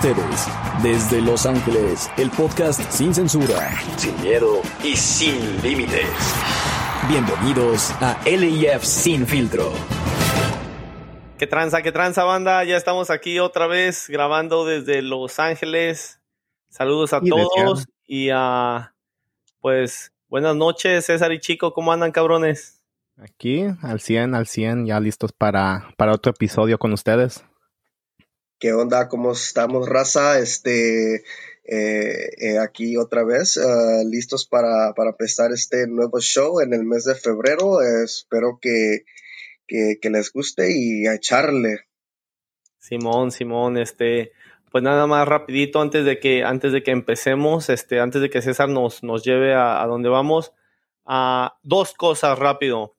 ustedes, desde Los Ángeles, el podcast sin censura, sin miedo y sin límites. Bienvenidos a LIF Sin Filtro. ¿Qué tranza, qué tranza, banda? Ya estamos aquí otra vez grabando desde Los Ángeles. Saludos a todos y a, pues, buenas noches, César y Chico. ¿Cómo andan, cabrones? Aquí, al 100, al 100, ya listos para, para otro episodio con ustedes. ¿Qué onda? ¿Cómo estamos, raza? Este, eh, eh, aquí otra vez, ah, listos para, para, empezar este nuevo show en el mes de febrero. espero que, que, les guste y a echarle. Simón, Simón, este, pues nada más rapidito antes de que, antes de que empecemos, este, antes de que César nos, nos lleve a, a donde vamos, a dos cosas rápido.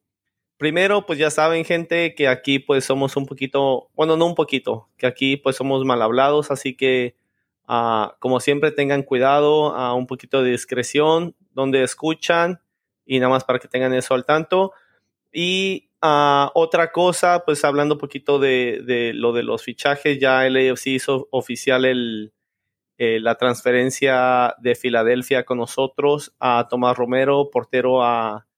Primero, pues ya saben, gente, que aquí pues somos un poquito, bueno, no un poquito, que aquí pues somos mal hablados, así que uh, como siempre tengan cuidado, uh, un poquito de discreción donde escuchan y nada más para que tengan eso al tanto. Y uh, otra cosa, pues hablando un poquito de, de, lo de los fichajes, ya el AFC hizo oficial el, eh, la transferencia de Filadelfia con nosotros a Tomás Romero, portero a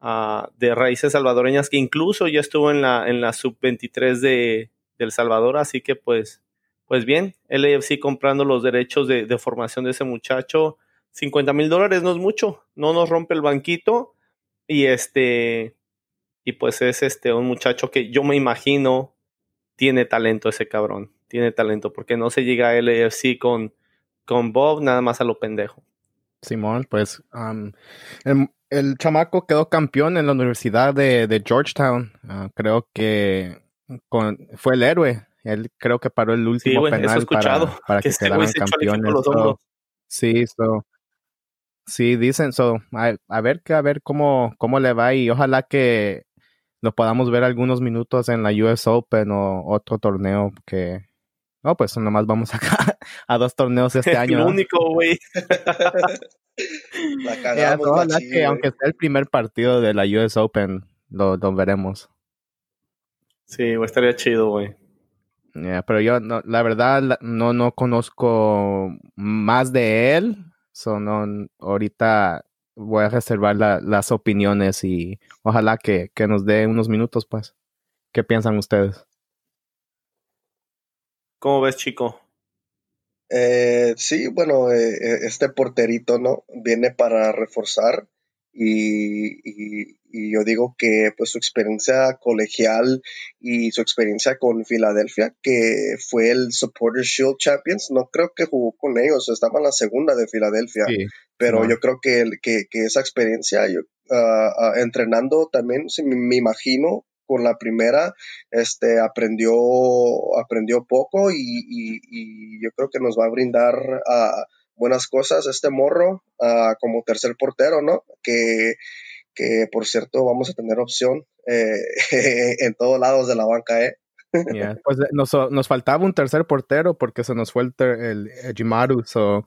de raíces salvadoreñas, que incluso ya estuvo en la, en la sub-23 de, El Salvador, así que pues, pues bien, LAFC comprando los derechos de, formación de ese muchacho, 50 mil dólares no es mucho, no nos rompe el banquito y este, y pues es este un muchacho que yo me imagino tiene talento ese cabrón, tiene talento, porque no se llega a LAFC con, con Bob nada más a lo pendejo. Simón, pues chamaco quedó campeón en la Universidad de, Georgetown. Ah, creo que fue el héroe. Él creo que paró el último penal para, que, este quedaran campeones. sí, sí, dicen so, a, ver que a ver cómo, cómo le va y ojalá que lo podamos ver algunos minutos en la US Open o otro torneo que no, pues nomás vamos acá a dos torneos este año. el único, güey. La cagamos, que aunque sea el primer partido de la US Open, lo, veremos. Sí, estaría chido, güey. pero yo, no, la verdad, no, no conozco más de él. So, no, ahorita voy a reservar las opiniones y ojalá que, que nos dé unos minutos, pues. ¿Qué piensan ustedes? ¿Cómo ves, chico? Eh, sí, bueno, eh, eh, este porterito, ¿no? Viene para reforzar y, yo digo que pues su experiencia colegial y su experiencia con Filadelfia, que fue el Supporter Shield Champions, no creo que jugó con ellos, estaba en la segunda de Filadelfia, pero yo creo que, que, esa experiencia, yo, ah, ah, entrenando también, me imagino con la primera, este, aprendió, aprendió poco y, yo creo que nos va a brindar uh, buenas cosas este morro uh, como tercer portero, ¿no? Que, que por cierto vamos a tener opción eh, en todos lados de la banca, ¿eh? Pues eh, nos, nos, faltaba un tercer portero porque se nos fue el, el, el Jimaru, so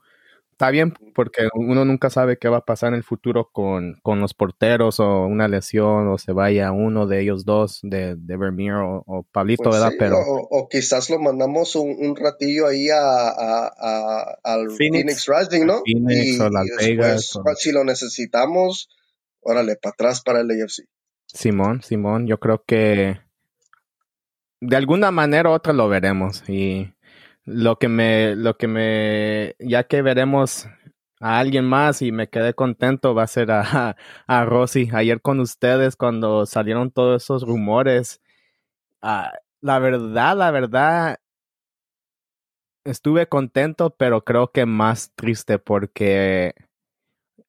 está bien porque uno nunca sabe qué va a pasar en el futuro con, los porteros o una lesión o se vaya uno de ellos dos, de, de Vermeer o, Pablito, pues ¿verdad? Pero, o, quizás lo mandamos un, ratillo ahí a, al Phoenix, Rising, ¿no? Phoenix o Las Vegas. Si lo necesitamos, órale, para atrás para el AFC. Simón, Simón, yo creo que de alguna manera u otra lo veremos y lo que me, lo que me, ya que veremos a alguien más y me quedé contento va a ser a, a Rosy. Ayer con ustedes cuando salieron todos esos rumores, ah, la verdad, la verdad, estuve contento, pero creo que más triste porque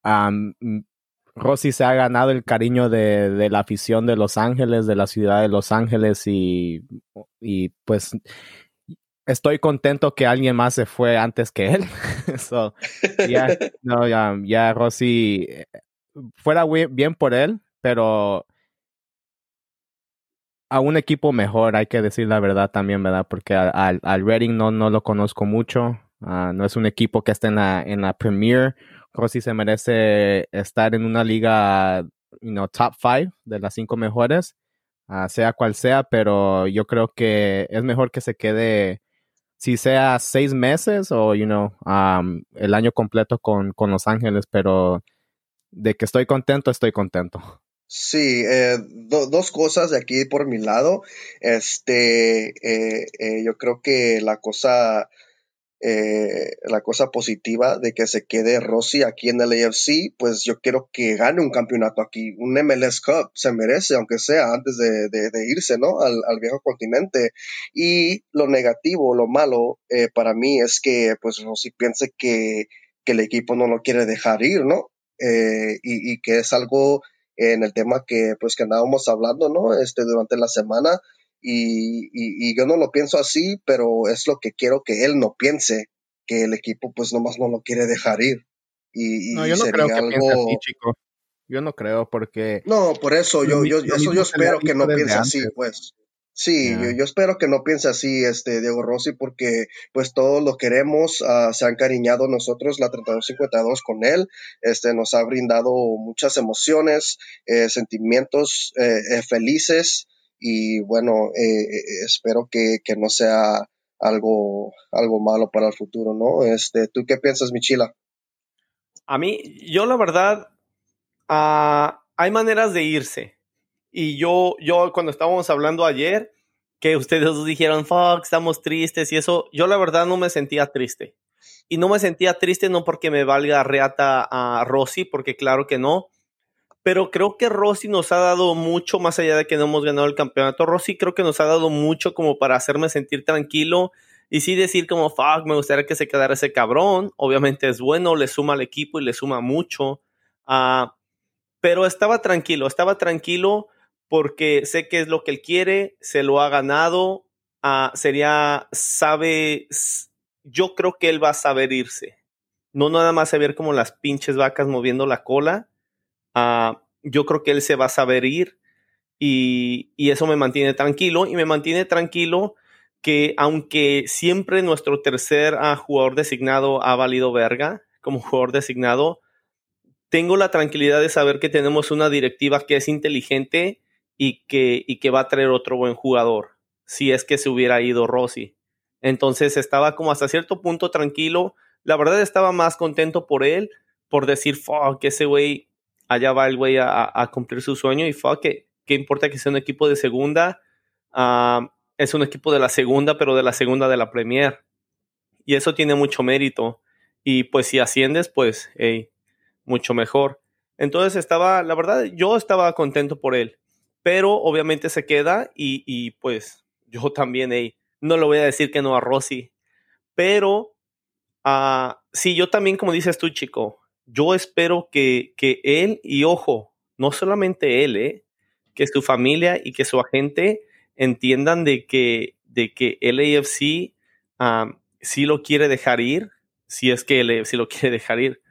um, Rosy se ha ganado el cariño de, de, la afición de Los Ángeles, de la ciudad de Los Ángeles y, y pues estoy contento que alguien más se fue antes que él. so, ya, no, ya, ya Rossi, eh, fuera bien por él, pero a un equipo mejor, hay que decir la verdad también, ¿verdad? Porque al, al Reading no, no lo conozco mucho. Ah, no es un equipo que esté en la, en la Premier. Rossi se merece estar en una liga, you know, top five de las cinco mejores, ah, sea cual sea, pero yo creo que es mejor que se quede si sea seis meses o, you know, el año completo con, con Los Ángeles, pero de que estoy contento, estoy contento. Sí, eh, dos cosas de aquí por mi lado. Este, eh, eh, yo creo que la cosa, la cosa positiva de que se quede Rossi aquí en el AFC, pues yo quiero que gane un campeonato aquí, un MLS Cup, se merece, aunque sea antes de, irse, ¿no? Al, viejo continente. Y lo negativo, lo malo para mí es que, pues Rossi piense que, que el equipo no lo quiere dejar ir, ¿no? y, y que es algo en el tema que pues que andábamos hablando, ¿no? Este, durante la semana y, y, yo no lo pienso así, pero es lo que quiero que él no piense, que el equipo pues nomás no lo quiere dejar ir. Y, no, yo no creo que algo... así, chico. Yo no creo porque... No, por eso, yo, yo, eso yo espero que no piense así, pues. Sí, yo, espero que no piense así, este Diego Rossi, porque pues todos lo queremos, uh, se han cariñado nosotros, la 3252 con él, este nos ha brindado muchas emociones, eh, sentimientos eh, eh, felices y bueno, espero que, que, no sea algo, algo malo para el futuro, ¿no? Este, ¿tú qué piensas, Michila? A mí, yo la verdad, uh, hay maneras de irse y yo, yo cuando estábamos hablando ayer, que ustedes dijeron, fuck, estamos tristes y eso, yo la verdad no me sentía triste. Y no me sentía triste no porque me valga reata a Rossi, porque claro que no. Pero creo que Rossi nos ha dado mucho, más allá de que no hemos ganado el campeonato. Rossi creo que nos ha dado mucho como para hacerme sentir tranquilo y sí decir como, fuck, me gustaría que se quedara ese cabrón. Obviamente es bueno, le suma al equipo y le suma mucho. Uh, pero estaba tranquilo, estaba tranquilo porque sé que es lo que él quiere, se lo ha ganado, uh, sería, sabe, yo creo que él va a saber irse. No nada más saber como las pinches vacas moviendo la cola. Uh, yo creo que él se va a saber ir y, y, eso me mantiene tranquilo y me mantiene tranquilo que aunque siempre nuestro tercer uh, jugador designado ha valido verga como jugador designado, tengo la tranquilidad de saber que tenemos una directiva que es inteligente y que, y que va a traer otro buen jugador si es que se hubiera ido Rossi. Entonces estaba como hasta cierto punto tranquilo. La verdad estaba más contento por él, por decir, fuck, ese güey, allá va el güey a, cumplir su sueño y fuck, que, ¿qué importa que sea un equipo de segunda? Ah, es un equipo de la segunda, pero de la segunda de la Premier. Y eso tiene mucho mérito. Y pues si asciendes, pues, hey, mucho mejor. Entonces estaba, la verdad, yo estaba contento por él pero obviamente se queda y, pues yo también, no le voy a decir que no a Rossi, pero uh, sí, yo también, como dices tú, chico, yo espero que, que él, y ojo, no solamente él, ¿eh? que su familia y que su agente entiendan de que, de que el AFC uh, sí lo quiere dejar ir, si es que el AFC lo quiere dejar ir.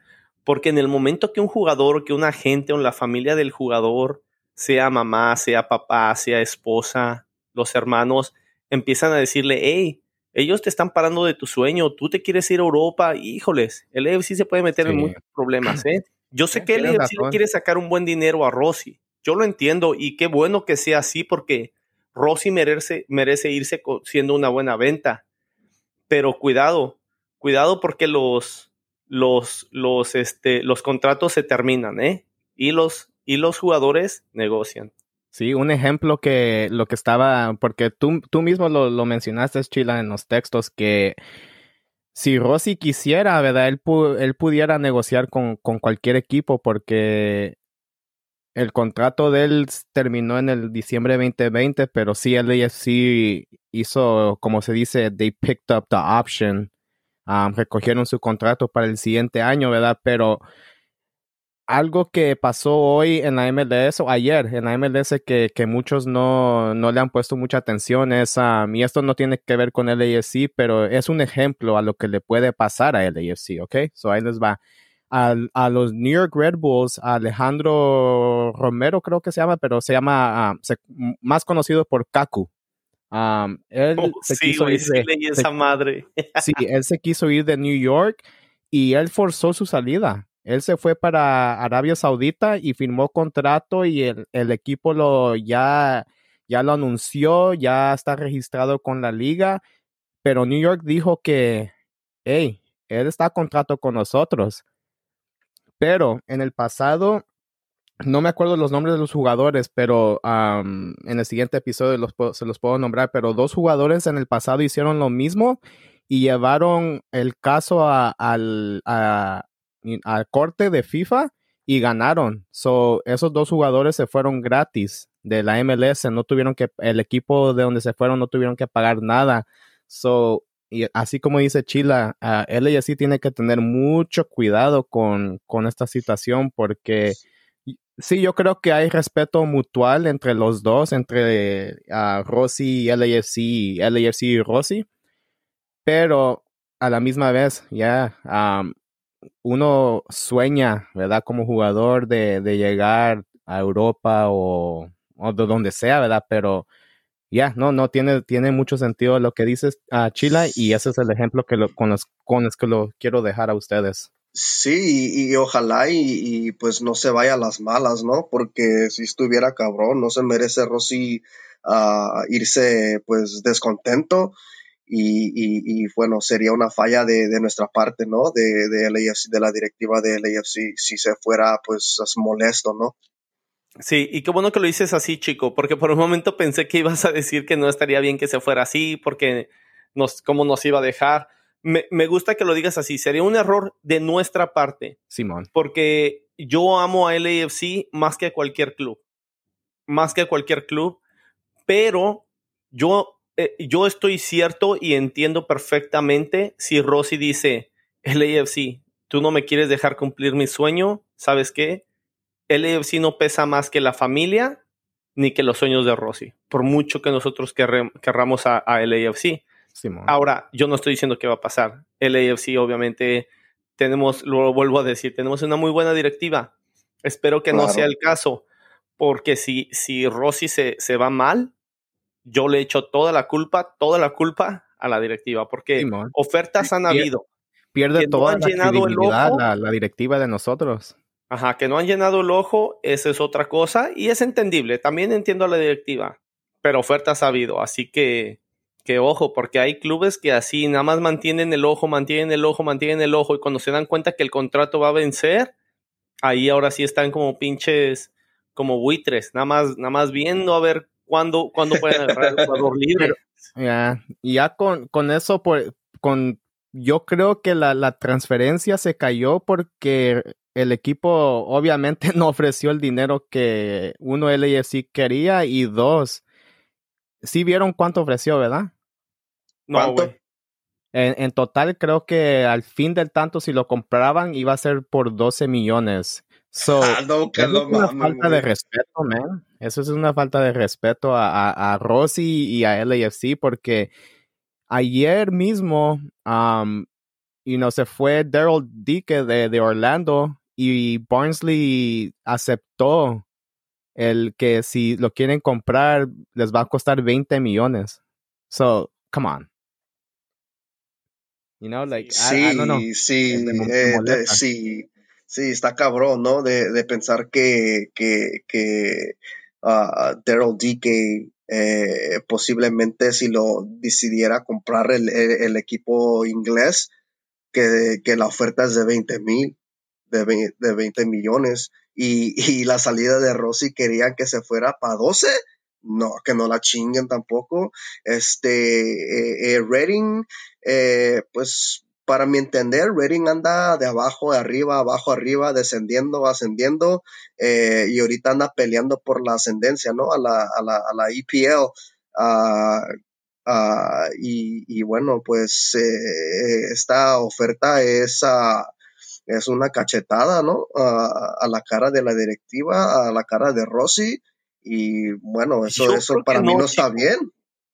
Porque en el momento que un jugador, que un agente o la familia del jugador sea mamá, sea papá, sea esposa, los hermanos, empiezan a decirle, hey, ellos te están parando de tu sueño, tú te quieres ir a Europa, híjoles, el EFC se puede meter en muchos problemas, ¿eh? Yo sé que el EFC quiere sacar un buen dinero a Rossi, yo lo entiendo y qué bueno que sea así porque Rossi merece, merece irse siendo una buena venta, pero cuidado, cuidado porque los, los, los, este, los contratos se terminan, ¿eh? Y los, y los jugadores negocian. Sí, un ejemplo que lo que estaba, porque tú, tú mismo lo, lo mencionaste, Chila, en los textos, que si Rossi quisiera, ¿verdad? Él, pudiera negociar con, con, cualquier equipo porque el contrato de él terminó en el diciembre 2020, pero sí, él sí hizo, como se dice, they picked up the option, recogieron su contrato para el siguiente año, ¿verdad? Pero algo que pasó hoy en la MLS o ayer en la MLS que, que muchos no, no, le han puesto mucha atención es, um, y esto no tiene que ver con el AFC, pero es un ejemplo a lo que le puede pasar a AFC, ¿ok? So ahí les va. A, a, los New York Red Bulls, Alejandro Romero creo que se llama, pero se llama um, más conocido por Kaku. Um, él oh, se sí, quiso ir de, esa madre. sí, él se quiso ir de New York y él forzó su salida. Él se fue para Arabia Saudita y firmó contrato y el, el equipo lo ya, ya lo anunció, ya está registrado con la liga, pero New York dijo que, hey, él está a contrato con nosotros. Pero en el pasado, no me acuerdo los nombres de los jugadores, pero en el siguiente episodio se los puedo nombrar, pero dos jugadores en el pasado hicieron lo mismo y llevaron el caso al, corte de FIFA y ganaron. So, esos dos jugadores se fueron gratis de la MLS, no tuvieron que, el equipo de donde se fueron no tuvieron que pagar nada. So, y así como dice Chila, uh, LAFC tiene que tener mucho cuidado con, con esta situación porque sí, yo creo que hay respeto mutual entre los dos, entre uh, Rossi y LAFC, LAFC y Rossi, pero a la misma vez, ya, uno sueña, ¿verdad? Como jugador de, llegar a Europa o, o, de donde sea, ¿verdad? Pero ya, no, no, tiene, tiene mucho sentido lo que dices, a Chila, y ese es el ejemplo que lo, con, los, con los que lo quiero dejar a ustedes. Sí, y, ojalá y, pues no se vaya a las malas, ¿no? Porque si estuviera cabrón, no se merece Rossi uh, irse pues descontento y, y, bueno, sería una falla de, de nuestra parte, ¿no? De, de, LAFC, de la directiva de LAFC, si se fuera pues molesto, ¿no? Sí, y qué bueno que lo dices así, chico, porque por un momento pensé que ibas a decir que no estaría bien que se fuera así, porque nos, cómo nos iba a dejar. Me, me gusta que lo digas así, sería un error de nuestra parte. Simón. Porque yo amo a LAFC más que a cualquier club, más que a cualquier club, pero yo eh, yo estoy cierto y entiendo perfectamente si Rosy dice, LAFC, tú no me quieres dejar cumplir mi sueño, ¿sabes qué? LAFC no pesa más que la familia ni que los sueños de Rosy, por mucho que nosotros querramos a, a LAFC. Ahora, yo no estoy diciendo que va a pasar. LAFC, obviamente, tenemos, lo vuelvo a decir, tenemos una muy buena directiva. Espero que no sea el caso, porque si, si Rosy se, se va mal, yo le echo toda la culpa, toda la culpa a la directiva, porque ofertas han habido. Pierde toda la credibilidad la, la, directiva de nosotros. Ajá, que no han llenado el ojo, esa es otra cosa, y es entendible, también entiendo a la directiva, pero ofertas ha habido, así que, que ojo, porque hay clubes que así nada más mantienen el ojo, mantienen el ojo, mantienen el ojo, y cuando se dan cuenta que el contrato va a vencer, ahí ahora sí están como pinches, como buitres, nada más, nada más viendo a ver cuando cuando pueden agarrar el jugador libre. Ya, ya con, con eso, pues, con, yo creo que la, la transferencia se cayó porque el equipo obviamente no ofreció el dinero que uno LAFC quería y dos, sí vieron cuánto ofreció, ¿verdad? No, güey. En, en, total creo que al fin del tanto si lo compraban iba a ser por 12 millones. So, ah, es una falta de respeto, man. Eso es una falta de respeto a, a, a Rossi y a LAFC porque ayer mismo, um, y no se fue Daryl Dique de, de, Orlando y Barnsley aceptó el que si lo quieren comprar les va a costar 20 millones. So, come on. You know, like, sí, I, don't Sí, eh, sí, Sí, está cabrón, ¿no? De, de pensar que, que, que uh, Daryl DK eh, posiblemente si lo decidiera comprar el, equipo inglés, que, la oferta es de 20 mil, de, de 20 millones, y, y, la salida de Rossi querían que se fuera para 12, no, que no la chinguen tampoco. Este, eh, eh Reading, eh, pues para mi entender, Reading anda de abajo a arriba, abajo arriba, descendiendo, ascendiendo, eh, y ahorita anda peleando por la ascendencia, ¿no? A la, a la, a la EPL. Uh, uh, y, y, bueno, pues eh, esta oferta es, uh, es una cachetada, ¿no? a la cara de la directiva, a la cara de Rossi. Y bueno, eso, eso para mí no, está bien.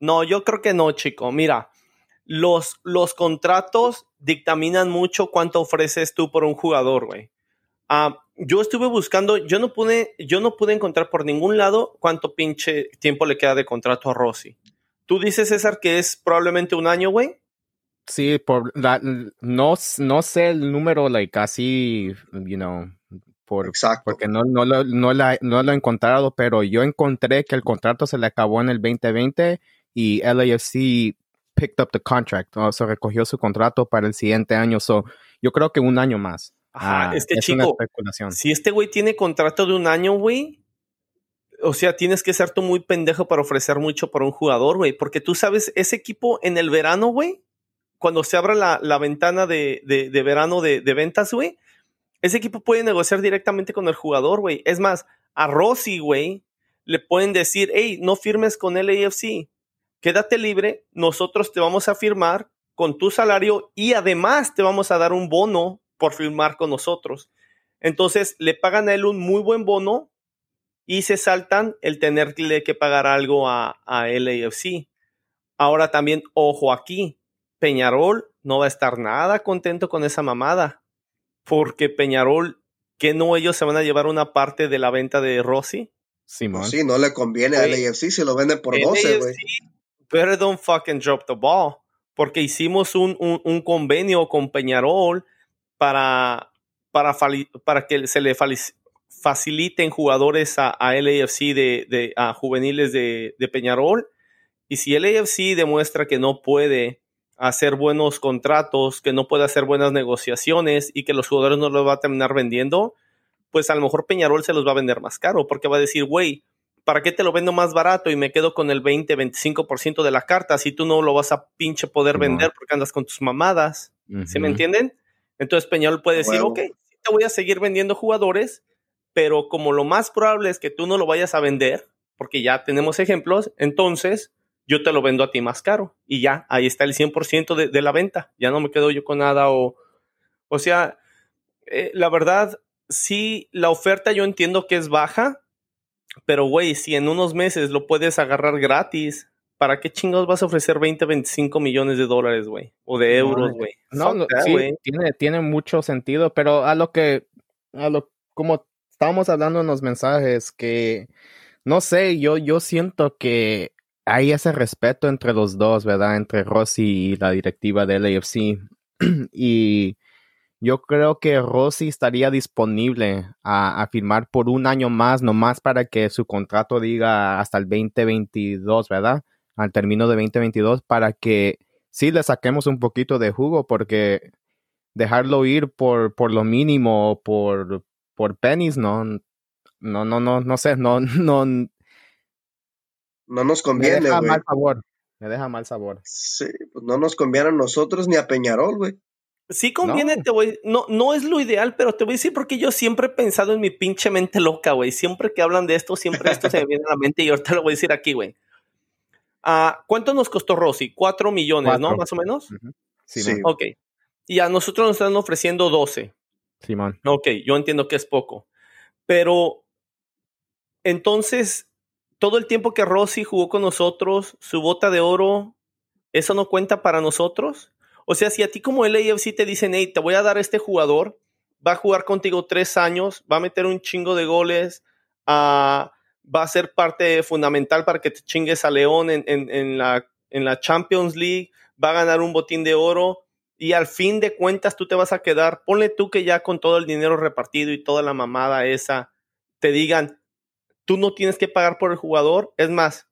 No, yo creo que no, chico. Mira, los, los contratos dictaminan mucho cuánto ofreces tú por un jugador, güey. Ah, yo estuve buscando, yo no pude, yo no pude encontrar por ningún lado cuánto pinche tiempo le queda de contrato a Rossi. ¿Tú dices, César, que es probablemente un año, güey? Sí, por no, no sé el número, like, casi, you know, por, Exacto. porque no, no, lo, no, la, no lo he encontrado, pero yo encontré que el contrato se le acabó en el 2020 y LAFC picked up the contract, o sea, recogió su contrato para el siguiente año. So, yo creo que un año más. Ajá, este chico, si este güey tiene contrato de un año, güey, o sea, tienes que ser tú muy pendejo para ofrecer mucho para un jugador, güey, porque tú sabes, ese equipo en el verano, güey, cuando se abra la, ventana de, de, verano de, de ventas, güey, ese equipo puede negociar directamente con el jugador, güey. Es más, a Rossi, güey, le pueden decir, hey, no firmes con el AFC, quédate libre, nosotros te vamos a firmar con tu salario y además te vamos a dar un bono por firmar con nosotros. Entonces le pagan a él un muy buen bono y se saltan el tenerle que pagar algo a, a LAFC. Ahora también, ojo aquí, Peñarol no va a estar nada contento con esa mamada, porque Peñarol, que no ellos se van a llevar una parte de la venta de Rossi. Simón. sí, no le conviene a LAFC si lo venden por 12, güey. Pero don't fucking drop the ball, porque hicimos un, un, convenio con Peñarol para, para, para que se le faciliten jugadores a, a LAFC de, de a juveniles de, de Peñarol. Y si LAFC demuestra que no puede hacer buenos contratos, que no puede hacer buenas negociaciones y que los jugadores no los va a terminar vendiendo, pues a lo mejor Peñarol se los va a vender más caro, porque va a decir, güey, ¿para qué te lo vendo más barato y me quedo con el 20, 25% de la carta si tú no lo vas a pinche poder vender porque andas con tus mamadas? ¿Sí me entienden? Entonces Peñarol puede decir, ok, te voy a seguir vendiendo jugadores, pero como lo más probable es que tú no lo vayas a vender, porque ya tenemos ejemplos, entonces yo te lo vendo a ti más caro y ya, ahí está el 100% de, de la venta, ya no me quedo yo con nada o, o sea, eh, la verdad, sí, la oferta yo entiendo que es baja, pero güey, si en unos meses lo puedes agarrar gratis, ¿para qué chingados vas a ofrecer 20, 25 millones de dólares, güey? O de euros, güey. No, no sí, tiene, tiene mucho sentido, pero a lo que, a lo, como estábamos hablando en los mensajes, que, no sé, yo, yo siento que hay ese respeto entre los dos, ¿verdad? Entre Rossi y la directiva del AFC. y yo creo que Rossi estaría disponible a, firmar por un año más, nomás para que su contrato diga hasta el 2022, ¿verdad? Al término de 2022, para que sí le saquemos un poquito de jugo, porque dejarlo ir por, por lo mínimo, por, por pennies, no, no, no, no, no sé, no, no, no nos conviene, güey. Me deja mal sabor. Me deja mal sabor. Sí, pues no nos conviene a nosotros ni a Peñarol, güey. Sí conviene, no. te voy, no, no es lo ideal, pero te voy a decir porque yo siempre he pensado en mi pinche mente loca, güey. Siempre que hablan de esto, siempre esto se me viene a la mente y ahorita lo voy a decir aquí, güey. Uh, ¿Cuánto nos costó Rossi? Cuatro millones, ¿no? Más o menos. sí, sí. Ok. Y a nosotros nos están ofreciendo 12. Simón. ok, yo entiendo que es poco. Pero entonces, todo el tiempo que Rossi jugó con nosotros, su bota de oro, ¿eso no cuenta para nosotros? O sea, si a ti como el AFC te dicen, hey, te voy a dar este jugador, va a jugar contigo tres años, va a meter un chingo de goles, uh, va a ser parte fundamental para que te chingues a León en, la, en la Champions League, va a ganar un botín de oro y al fin de cuentas tú te vas a quedar, ponle tú que ya con todo el dinero repartido y toda la mamada esa, te digan, Tú no tienes que pagar por el jugador. Es más,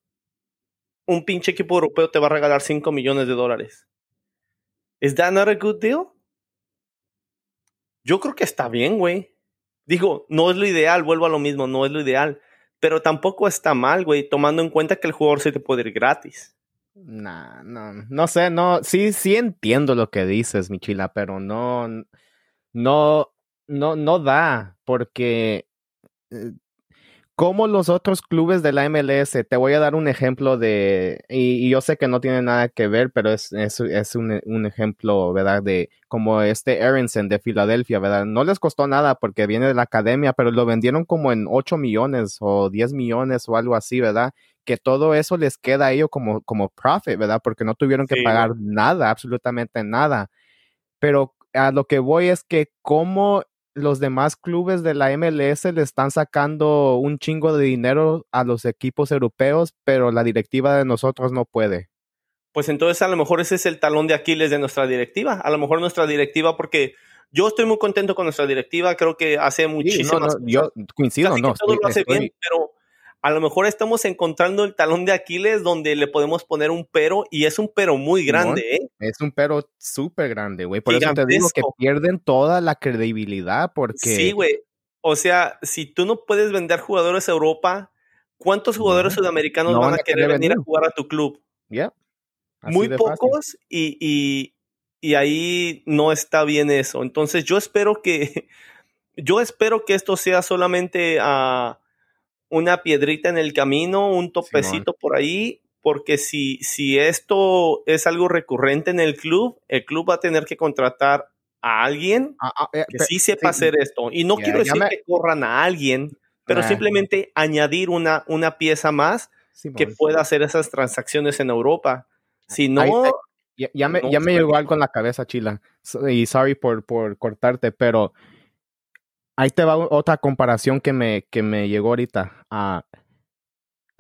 un pinche equipo europeo te va a regalar 5 millones de dólares. ¿Es that not a good deal? Yo creo que está bien, güey. Digo, no es lo ideal, vuelvo a lo mismo, no es lo ideal. Pero tampoco está mal, güey, tomando en cuenta que el jugador se te puede ir gratis. Nah, no, no sé, no, sí, sí entiendo lo que dices, Michila, pero no, no, no, no da, porque eh, como los otros clubes de la MLS, te voy a dar un ejemplo de, y, yo sé que no tiene nada que ver, pero es, es, es un, un, ejemplo, ¿verdad? De como este Aronson de Filadelfia, ¿verdad? No les costó nada porque viene de la academia, pero lo vendieron como en 8 millones o 10 millones o algo así, ¿verdad? Que todo eso les queda a ellos como, como profit, ¿verdad? Porque no tuvieron que sí. pagar nada, absolutamente nada. Pero a lo que voy es que como los demás clubes de la MLS le están sacando un chingo de dinero a los equipos europeos, pero la directiva de nosotros no puede. Pues entonces a lo mejor ese es el talón de Aquiles de nuestra directiva. A lo mejor nuestra directiva, porque yo estoy muy contento con nuestra directiva, creo que hace muchísimas sí, no, no, Yo coincido, no. todo lo hace bien, pero a lo mejor estamos encontrando el talón de Aquiles donde le podemos poner un pero y es un pero muy grande, ¿eh? Es un pero súper grande, güey. Por eso te digo que pierden toda la credibilidad porque... Sí, güey. O sea, si tú no puedes vender jugadores a Europa, ¿cuántos jugadores sudamericanos van, a querer venir, a jugar a tu club? Ya. Muy pocos y, y ahí no está bien eso. Entonces yo espero que, yo espero que esto sea solamente a una piedrita en el camino, un topecito por ahí, porque si, si esto es algo recurrente en el club, el club va a tener que contratar a alguien ah, ah, eh, que sí sepa hacer esto. Y no quiero decir que corran a alguien, pero simplemente añadir una, una pieza más que pueda hacer esas transacciones en Europa. Si no... ya, me, ya me llegó algo en la cabeza, Chila. Y sorry por, por cortarte, pero ahí te va otra comparación que me, que me llegó ahorita. Uh,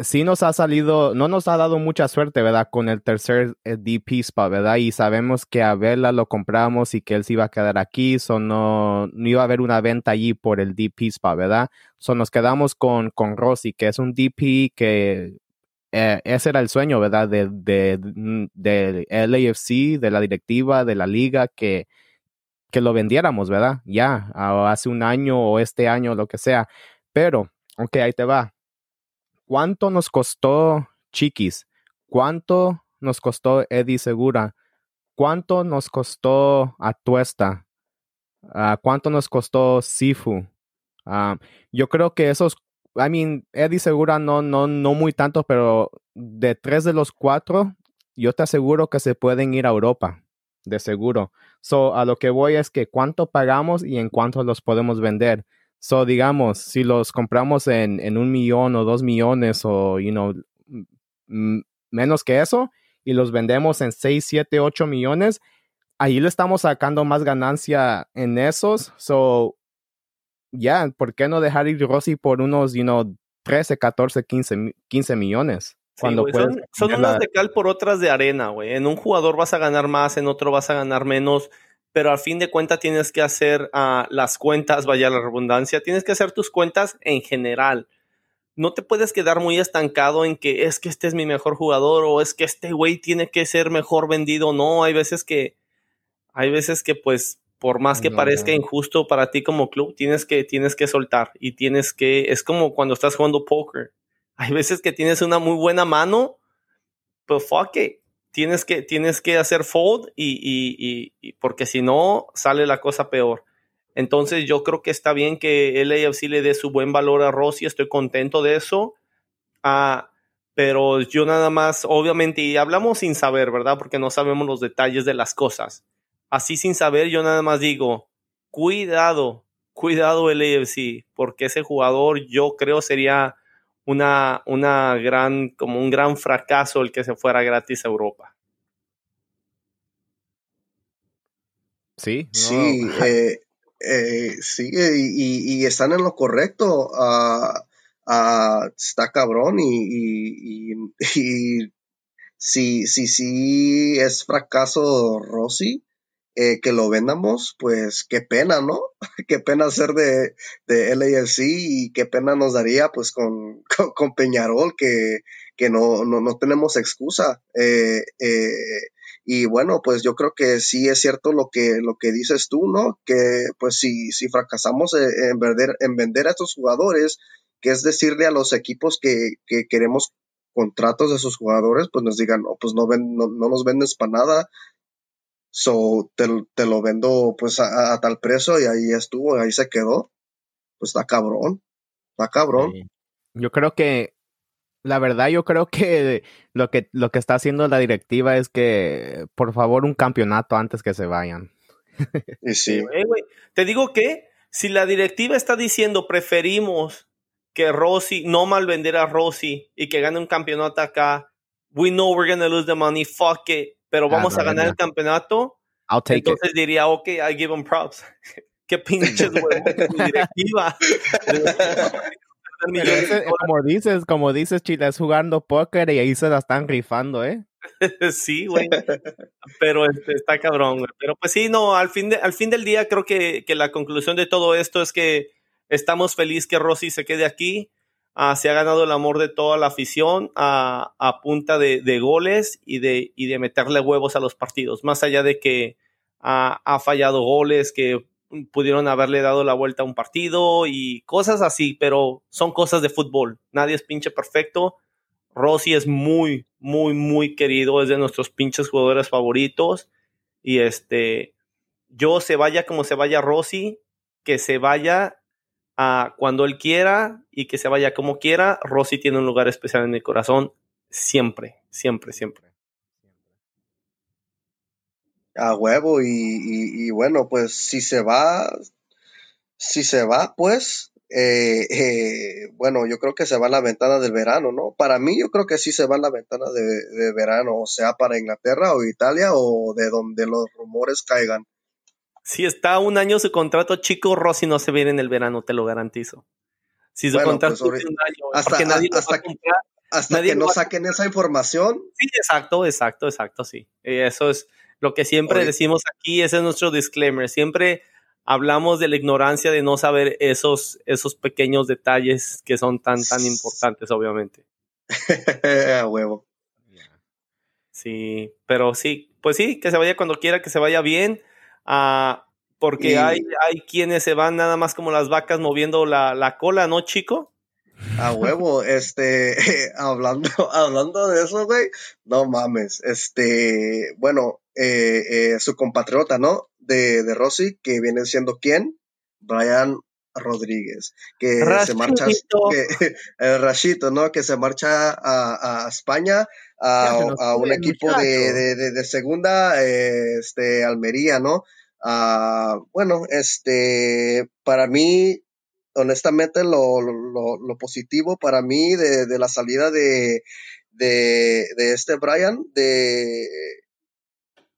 sí nos ha salido, no nos ha dado mucha suerte, ¿verdad? Con el tercer eh, DP spot, ¿verdad? Y sabemos que a Vela lo compramos y que él se iba a quedar aquí, so no, no iba a haber una venta allí por el DP spot, ¿verdad? So nos quedamos con, con Rossi, que es un DP que eh, ese era el sueño, ¿verdad? De, de, de LAFC, de la directiva, de la liga, que que lo vendiéramos, ¿verdad? Ya, hace un año o este año, lo que sea. Pero, ok, ahí te va. ¿Cuánto nos costó Chiquis? ¿Cuánto nos costó Eddie Segura? ¿Cuánto nos costó Atuesta? Ah, ¿Cuánto nos costó Sifu? Ah, yo creo que esos, I mean, Eddie Segura no, no, no muy tanto, pero de tres de los cuatro, yo te aseguro que se pueden ir a Europa de seguro. So, a lo que voy es que cuánto pagamos y en cuánto los podemos vender. So, digamos, si los compramos en, en un millón o dos millones o, you know, menos que eso y los vendemos en seis, siete, ocho millones, ahí le estamos sacando más ganancia en esos. So, ya, ¿por qué no dejar ir Rossi por unos, you know, 13, 14, 15, 15 millones? Son, unas de cal por otras de arena, güey. En un jugador vas a ganar más, en otro vas a ganar menos, pero al fin de cuentas tienes que hacer uh, las cuentas, vaya la redundancia, tienes que hacer tus cuentas en general. No te puedes quedar muy estancado en que es que este es mi mejor jugador o es que este güey tiene que ser mejor vendido. No, hay veces que, hay veces que pues por más que parezca injusto para ti como club, tienes que, tienes que soltar y tienes que, es como cuando estás jugando póker hay veces que tienes una muy buena mano, pero fuck it. Tienes que, tienes que hacer fold y, y, porque si no, sale la cosa peor. Entonces yo creo que está bien que el AFC le dé su buen valor a Rossi, estoy contento de eso. Ah, pero yo nada más, obviamente, y hablamos sin saber, ¿verdad? Porque no sabemos los detalles de las cosas. Así sin saber, yo nada más digo, cuidado, cuidado el AFC, porque ese jugador yo creo sería una, una gran, como un gran fracaso el que se fuera gratis a Europa. Sí, sí, eh, eh, sí, y, están en lo correcto. Uh, está cabrón y, y, y, si, si, si es fracaso Rossi, eh, que lo vendamos, pues qué pena, ¿no? qué pena ser de, de LAFC y qué pena nos daría pues con, con, Peñarol, que, que no, no, no, tenemos excusa. Eh, eh, y bueno, pues yo creo que sí es cierto lo que, lo que dices tú, ¿no? Que pues si, si fracasamos en vender, en vender a estos jugadores, que es decirle a los equipos que, que queremos contratos de sus jugadores, pues nos digan, no, pues no, ven, no, no nos vendes para nada, So, te, te lo vendo pues a, tal precio y ahí estuvo, ahí se quedó. Pues está cabrón, está cabrón. Yo creo que, la verdad, yo creo que lo que, lo que está haciendo la directiva es que, por favor, un campeonato antes que se vayan. Y sí. Te digo que si la directiva está diciendo preferimos que Rossi, no mal vender a Rossi y que gane un campeonato acá, we know we're gonna lose the money, fuck it pero ah, vamos a ganar el campeonato. entonces diría, ok, I give them props. Qué pinches directiva. como dices, como dices, Chile, es jugando póker y ahí se la están rifando, ¿eh? sí, güey. Pero este, está cabrón, güey. Pero pues sí, no, al fin, de, al fin del día creo que, que, la conclusión de todo esto es que estamos felices que Rossi se quede aquí. Ah, se ha ganado el amor de toda la afición a, punta de, goles y de, y de meterle huevos a los partidos, más allá de que ha fallado goles que pudieron haberle dado la vuelta a un partido y cosas así, pero son cosas de fútbol. Nadie es pinche perfecto. Rossi es muy, muy, muy querido, es de nuestros pinches jugadores favoritos. Y este, yo se vaya como se vaya Rossi, que se vaya a cuando él quiera y que se vaya como quiera. Rossi tiene un lugar especial en mi corazón siempre, siempre, siempre. A huevo, y, bueno, pues si se va, si se va, pues, eh, eh, bueno, yo creo que se va a la ventana del verano, ¿no? Para mí, yo creo que sí se va a la ventana de, verano, o sea, para Inglaterra o Italia o de donde los rumores caigan. Si está un año su contrato, chico, Rossi no se viene en el verano, te lo garantizo. Si su contrato pues, un año, hasta, nadie hasta, hasta que no saquen esa información. Sí, exacto, exacto, exacto, sí. Eso es lo que siempre decimos aquí, ese es nuestro disclaimer. Siempre hablamos de la ignorancia de no saber esos, esos pequeños detalles que son tan, tan importantes, obviamente. A huevo. Sí, pero sí, pues sí, que se vaya cuando quiera, que se vaya bien. Ah, porque hay, hay quienes se van nada más como las vacas moviendo la, la cola, ¿no, chico? A huevo, este, hablando, hablando de eso, güey, no mames, este, bueno, eh, eh, su compatriota, ¿no? De, de Rossi, que viene siendo quién? Brian Rodríguez, que se marcha, que, el Rashito, ¿no? Que se marcha a, a España, a, un equipo de, de, de, segunda, este, Almería, ¿no? Ah, bueno, este, para mí, honestamente, lo, lo, lo positivo para mí de, la salida de, este Brian, de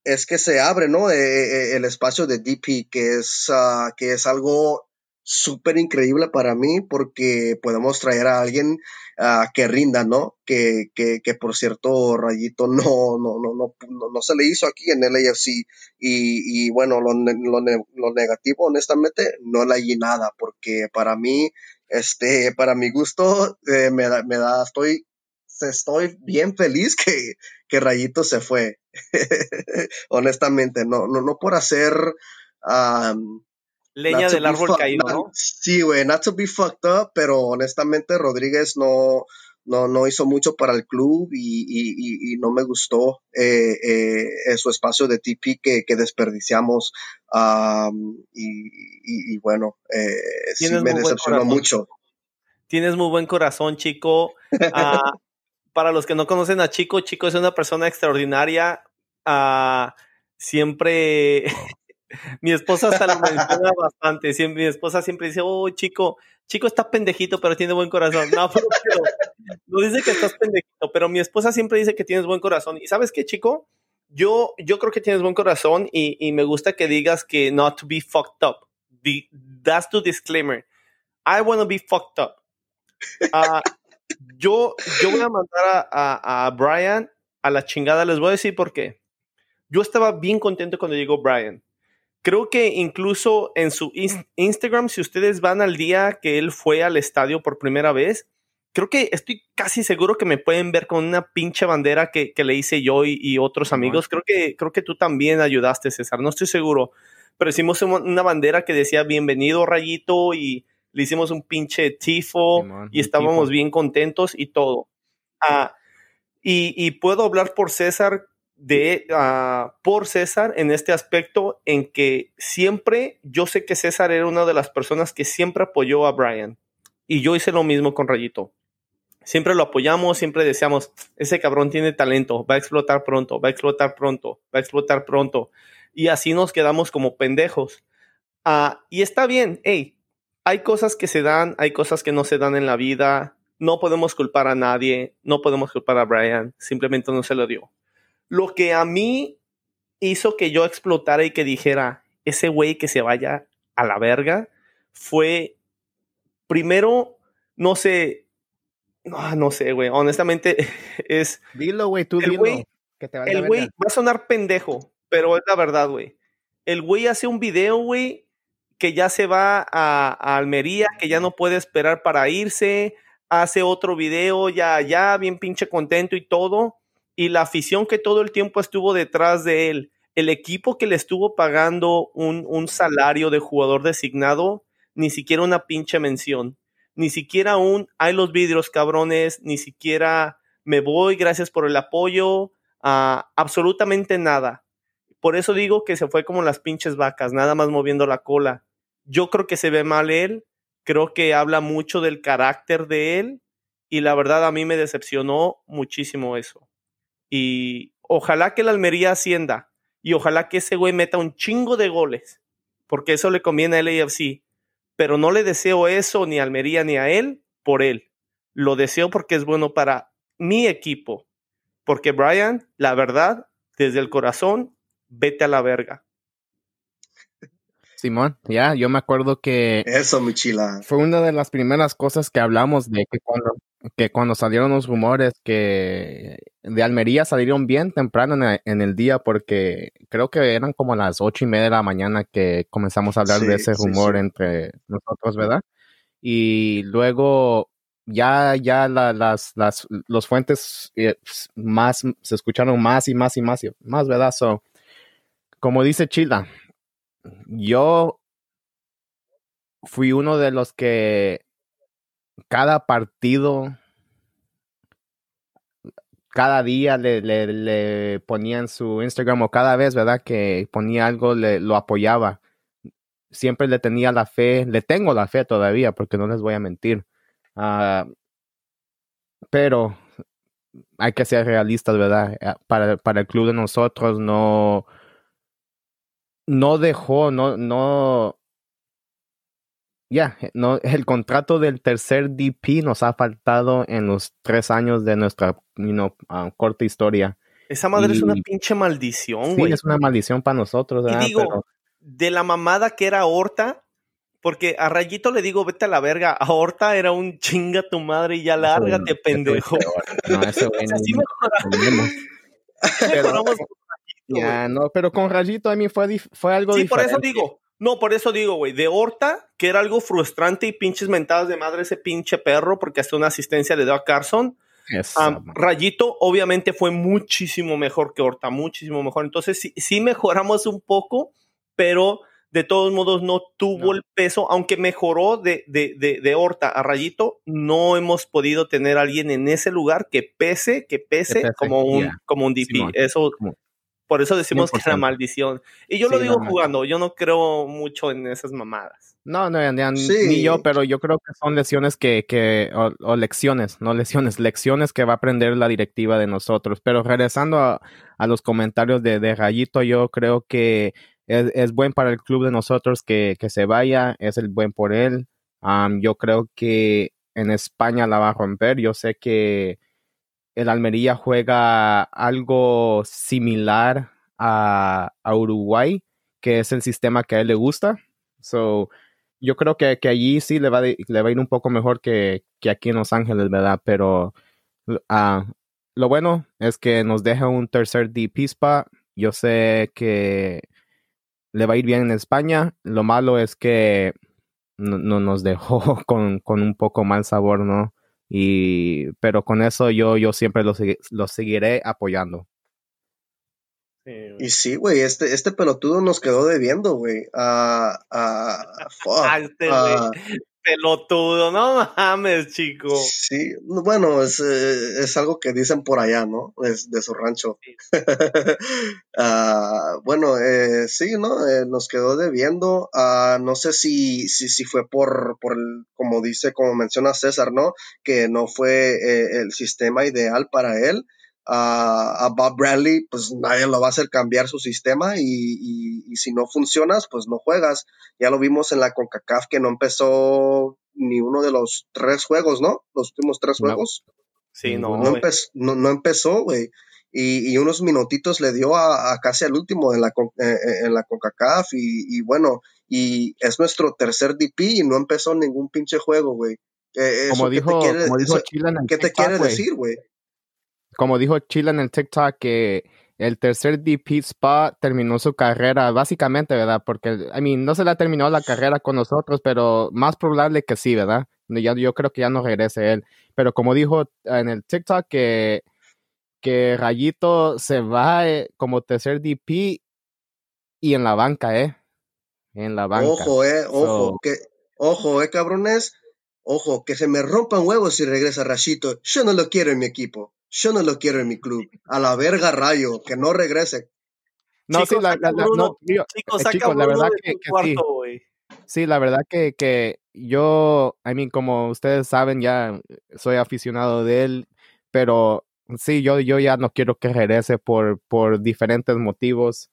es que se abre, ¿no? Eh, eh, el espacio de DP, que es, ah, que es algo súper increíble para mí porque podemos traer a alguien uh, que rinda, ¿no? Que, que, que, por cierto, Rayito no, no, no, no, no, se le hizo aquí en el AFC y, y bueno, lo, lo, lo, negativo, honestamente, no le hay nada porque para mí, este, para mi gusto, eh, me, da, me da, estoy estoy bien feliz que, que Rayito se fue. Honestamente, no, no, no por hacer leña del árbol caído, ¿no? Sí, güey, not to be fucked up, pero honestamente Rodríguez no, no, no hizo mucho para el club y, y, y, no me gustó eh, eh, su espacio de TP que, que desperdiciamos. y, y, bueno, eh, sí me decepcionó mucho. Tienes muy buen corazón, chico. Ah, para los que no conocen a Chico, Chico es una persona extraordinaria. Uh, siempre, mi esposa hasta lo menciona bastante. Siempre, mi esposa siempre dice, oh, Chico, Chico está pendejito, pero tiene buen corazón. No, pero, no dice que estás pendejito, pero mi esposa siempre dice que tienes buen corazón. ¿Y sabes qué, Chico? Yo, yo creo que tienes buen corazón y, y me gusta que digas que not to be fucked up. that's the disclaimer. I want to be fucked up. Uh, yo, yo voy a mandar a, a, Brian a la chingada. Les voy a decir por qué. Yo estaba bien contento cuando llegó Brian. Creo que incluso en su Instagram, si ustedes van al día que él fue al estadio por primera vez, creo que estoy casi seguro que me pueden ver con una pinche bandera que, que le hice yo y, otros amigos. Creo que, creo que tú también ayudaste, César. No estoy seguro. Pero hicimos una bandera que decía bienvenido, Rayito, y, le hicimos un pinche tifo y estábamos bien contentos y todo. Ah, y, puedo hablar por César de ah, por César en este aspecto en que siempre yo sé que César era una de las personas que siempre apoyó a Brian y yo hice lo mismo con Rayito. Siempre lo apoyamos, siempre decíamos, ese cabrón tiene talento, va a explotar pronto, va a explotar pronto, va a explotar pronto. Y así nos quedamos como pendejos. Ah, y está bien, hey, hay cosas que se dan, hay cosas que no se dan en la vida. No podemos culpar a nadie, no podemos culpar a Brian, simplemente no se lo dio. Lo que a mí hizo que yo explotara y que dijera, ese güey que se vaya a la verga, fue, primero, no sé, no, no sé, güey, honestamente es... Dilo, güey, tú el dilo. el güey va a sonar pendejo, pero es la verdad, güey. El güey hace un video, güey, que ya se va a, Almería, que ya no puede esperar para irse, hace otro video, ya, ya, bien pinche contento y todo. Y la afición que todo el tiempo estuvo detrás de él, el equipo que le estuvo pagando un, salario de jugador designado, ni siquiera una pinche mención, ni siquiera un, hay los vidrios cabrones, ni siquiera me voy, gracias por el apoyo, ah, absolutamente nada. Por eso digo que se fue como las pinches vacas, nada más moviendo la cola. Yo creo que se ve mal él, creo que habla mucho del carácter de él y la verdad a mí me decepcionó muchísimo eso. Y ojalá que la Almería ascienda y ojalá que ese güey meta un chingo de goles, porque eso le conviene al AFC. Pero no le deseo eso ni a Almería ni a él por él. Lo deseo porque es bueno para mi equipo. Porque Brian, la verdad, desde el corazón, vete a la verga. Simón, ya, yo me acuerdo que... Eso, mi chila. Fue una de las primeras cosas que hablamos de que cuando, que cuando salieron los rumores que de Almería salieron bien temprano en el, día porque creo que eran como las ocho y media de la mañana que comenzamos a hablar de ese rumor entre nosotros, ¿verdad? Y luego ya, ya las, las, los fuentes eh, más, se escucharon más y más y más y más, ¿verdad? So, como dice Chila, yo fui uno de los que cada partido, cada día le, le, le su Instagram o cada vez, ¿verdad? Que ponía algo, le, lo apoyaba. Siempre le tenía la fe, le tengo la fe todavía, porque no les voy a mentir. Uh, pero hay que ser realistas, ¿verdad? Eh, para, para el club de nosotros no, no dejó, no, no, ya, no, el contrato del tercer DP nos ha faltado en los tres años de nuestra ah, corta historia. Esa madre es una pinche maldición, güey. Sí, es una maldición para nosotros. Y digo, de la mamada que era Horta, porque a Rayito le digo, vete a la verga. A Horta era un chinga tu madre y ya lárgate, pendejo. No, ese güey. mejoramos ya, no, pero con Rayito a mí fue, fue algo sí, diferente. por eso digo. No, por eso digo, güey. De Horta, que era algo frustrante y pinches mentadas de madre ese pinche perro, porque hasta una asistencia le dio a Carson. Rayito, obviamente, fue muchísimo mejor que Horta, muchísimo mejor. Entonces, sí, sí mejoramos un poco, pero de todos modos no tuvo el peso, aunque mejoró de, de, de, Horta a Rayito, no hemos podido tener a alguien en ese lugar que pese, que pese, como, un, como un DP. Eso, por eso decimos que es una maldición. Y yo lo digo jugando, yo no creo mucho en esas mamadas. No, no, ni yo, pero yo creo que son lesiones que, que o, lecciones, no lesiones, lecciones que va a aprender la directiva de nosotros. Pero regresando a, a los comentarios de, de Rayito, yo creo que es, es buen para el club de nosotros que, que se vaya, es el buen por él. yo creo que en España la va a romper. Yo sé que el Almería juega algo similar a, Uruguay, que es el sistema que a él le gusta. So, yo creo que, que allí sí le va, le va a ir un poco mejor que, que aquí en Los Ángeles, ¿verdad? Pero uh, lo bueno es que nos deja un tercer DP spot. Yo sé que le va a ir bien en España. Lo malo es que no, nos dejó con, con, un poco mal sabor, ¿no? Y, pero con eso yo, yo siempre lo, lo seguiré apoyando. y sí, güey, este, este pelotudo nos quedó debiendo, güey. a este, pelotudo, no mames, chico. Sí, bueno, es, eh, es algo que dicen por allá, ¿no? Es de su rancho. Ah, bueno, eh, sí, ¿no? Eh, nos quedó debiendo. Uh, no sé si, si, si fue por, por el, como dice, como menciona César, ¿no? Que no fue el sistema ideal para él a, Bob Bradley, pues nadie lo va a hacer cambiar su sistema y, si no funcionas, pues no juegas. Ya lo vimos en la CONCACAF que no empezó ni uno de los tres juegos, ¿no? Los últimos tres juegos. Sí, no. No, empezó, güey. Y, unos minutitos le dio a, casi al último en la, eh, eh, en la CONCACAF y, bueno, y es nuestro tercer DP y no empezó ningún pinche juego, güey. Eh, como dijo, ¿Qué te quiere decir, güey? Como dijo Chile en el TikTok, que el tercer DP spot terminó su carrera, básicamente, ¿verdad? Porque, I mean, no se la terminó la carrera con nosotros, pero más probable que sí, ¿verdad? Ya, yo creo que ya no regrese él. Pero como dijo en el TikTok que, que Rayito se va eh, como tercer DP y en la banca, ¿eh? En la banca. Ojo, eh, ojo, que, ojo, eh, cabrones. Ojo, que se me rompan huevos si regresa Rayito. Yo no lo quiero en mi equipo. Yo no lo quiero en mi club. A la verga, Rayo, que no regrese. No, sí, la, la, no, chicos, eh, la verdad que, sí. Sí, la verdad que, que yo, I mean, como ustedes saben, ya soy aficionado de él, pero sí, yo, yo ya no quiero que regrese por, por diferentes motivos.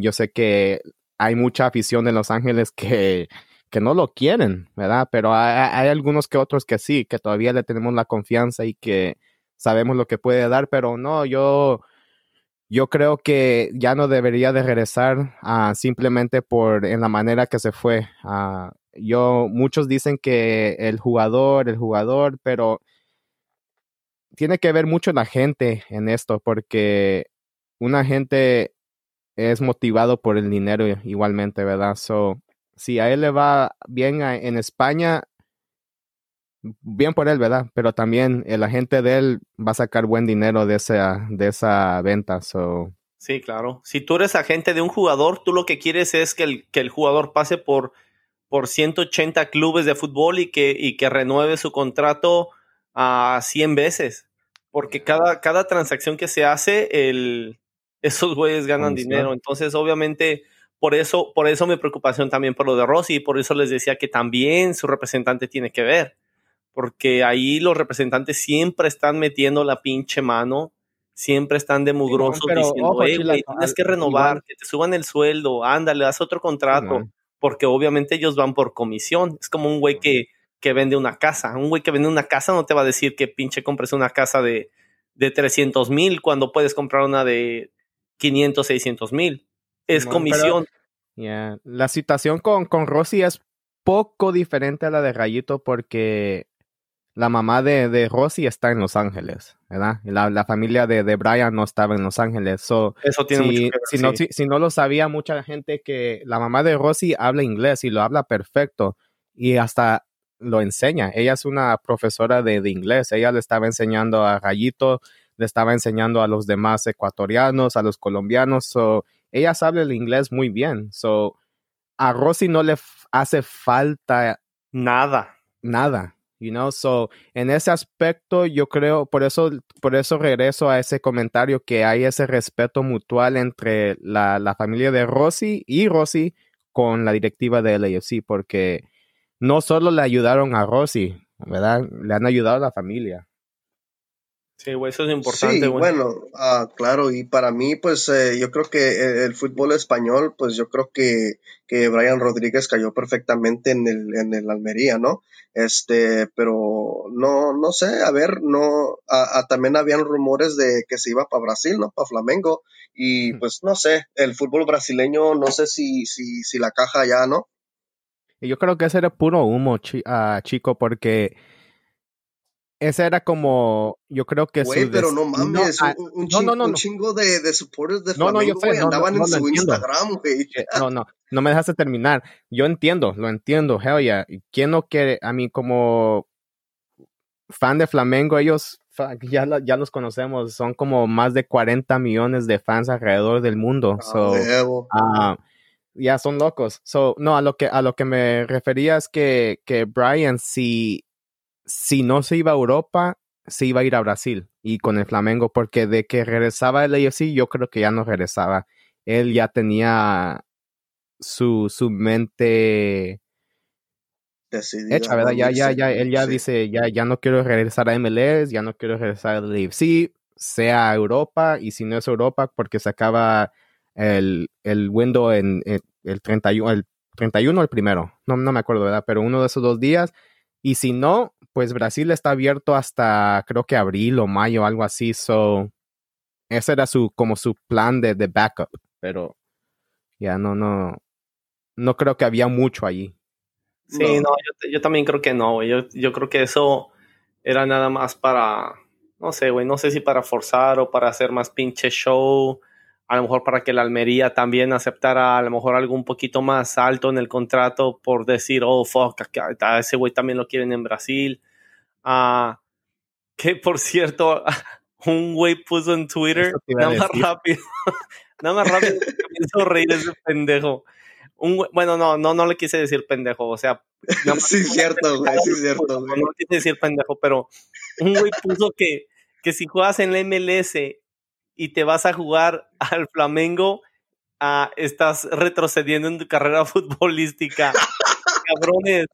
yo sé que hay mucha afición en Los Ángeles que, que no lo quieren, ¿verdad? Pero hay, hay, algunos que otros que sí, que todavía le tenemos la confianza y que sabemos lo que puede dar, pero no, yo yo creo que ya no debería de regresar uh, simplemente por en la manera que se fue. Uh, yo, muchos dicen que el jugador, el jugador, pero tiene que ver mucho la gente en esto, porque una gente es motivado por el dinero igualmente, ¿verdad? So, si a él le va bien en España, bien por él, ¿verdad? Pero también el agente de él va a sacar buen dinero de esa, de esa venta. So. Sí, claro. Si tú eres agente de un jugador, tú lo que quieres es que el, que el jugador pase por, por 180 clubes de fútbol y que, y que renueve su contrato a 100 veces. Porque cada, cada transacción que se hace, el, esos güeyes ganan dinero. Entonces, obviamente, por eso, por eso mi preocupación también por lo de Rossi, y por eso les decía que también su representante tiene que ver porque ahí los representantes siempre están metiendo la pinche mano, siempre están de mugrosos diciendo, tienes que renovar, que te suban el sueldo, ándale, haz otro contrato, porque obviamente ellos van por comisión. Es como un güey que, que vende una casa. Un güey que vende una casa no te va a decir que pinche compres una casa de, de 300 mil cuando puedes comprar una de 500, 600 mil. Es comisión. La situación con, con Rossi es poco diferente a la de Rayito porque la mamá de, de Rosy está en Los Ángeles, ¿verdad? La, la familia de, de, Brian no estaba en Los Ángeles. So, Eso tiene si, mucho que ver, si, no, si, si, no lo sabía mucha gente que la mamá de Rosy habla inglés y lo habla perfecto y hasta lo enseña. Ella es una profesora de, de inglés. Ella le estaba enseñando a Rayito, le estaba enseñando a los demás ecuatorianos, a los colombianos. So, ella sabe el inglés muy bien. So, a Rosy no le hace falta nada. Nada You know, so en ese aspecto yo creo, por eso, por eso regreso a ese comentario que hay ese respeto mutual entre la, la familia de Rossi y Rossi con la directiva de LAFC, porque no solo le ayudaron a Rossi, ¿verdad? Le han ayudado a la familia. Sí, eso es importante. Sí, bueno, ah, claro, y para mí, pues eh, yo creo que el, fútbol español, pues yo creo que, que Brian Rodríguez cayó perfectamente en el, en el Almería, ¿no? Este, pero no, no sé, a ver, no, también habían rumores de que se iba para Brasil, ¿no? Para Flamengo, y pues no sé, el fútbol brasileño, no sé si, si, si la caja ya, ¿no? Yo creo que ese era puro humo, ah, chico, porque ese era como, yo creo que Güey, pero no mames, un, un, chingo, un, chingo, de, de supporters de Flamengo, güey, andaban en su Instagram, güey. No, no, no me dejaste terminar. Yo entiendo, lo entiendo, hell yeah. ¿Quién no quiere, a mí como fan de Flamengo, ellos ya, ya los conocemos, son como más de 40 millones de fans alrededor del mundo. Ah, ya son locos. So, no, a lo que, a lo que me refería es que, que Brian, si si no se iba a Europa, se iba a ir a Brasil y con el Flamengo, porque de que regresaba el AFC, yo creo que ya no regresaba. Él ya tenía su, su mente hecha, ¿verdad? Ya, ya, ya, él ya dice, ya, ya no quiero regresar a MLS, ya no quiero regresar al AFC, sea Europa, y si no es Europa, porque se acaba el, el window en, el 31, el 31 o el primero, no, no me acuerdo, ¿verdad? Pero uno de esos dos días, y si no, pues Brasil está abierto hasta creo que abril o mayo, algo así. So, ese era su, como su plan de, de backup. Pero ya no, no, no creo que había mucho allí. Sí, no, yo, yo, también creo que no, Yo, yo creo que eso era nada más para, no sé, güey, no sé si para forzar o para hacer más pinche show a lo mejor para que la Almería también aceptara a lo mejor algo un poquito más alto en el contrato por decir, oh, fuck, a ese güey también lo quieren en Brasil. Ah, que por cierto, un güey puso en Twitter, nada más rápido, nada más rápido, me hizo reír ese pendejo. Un, bueno, no, no, no le quise decir pendejo, o sea. sí, es cierto, güey, sí, cierto, güey. No le quise decir pendejo, pero un güey puso que, que si juegas en la MLS y te vas a jugar al Flamengo, ah, estás retrocediendo en tu carrera futbolística. Cabrones.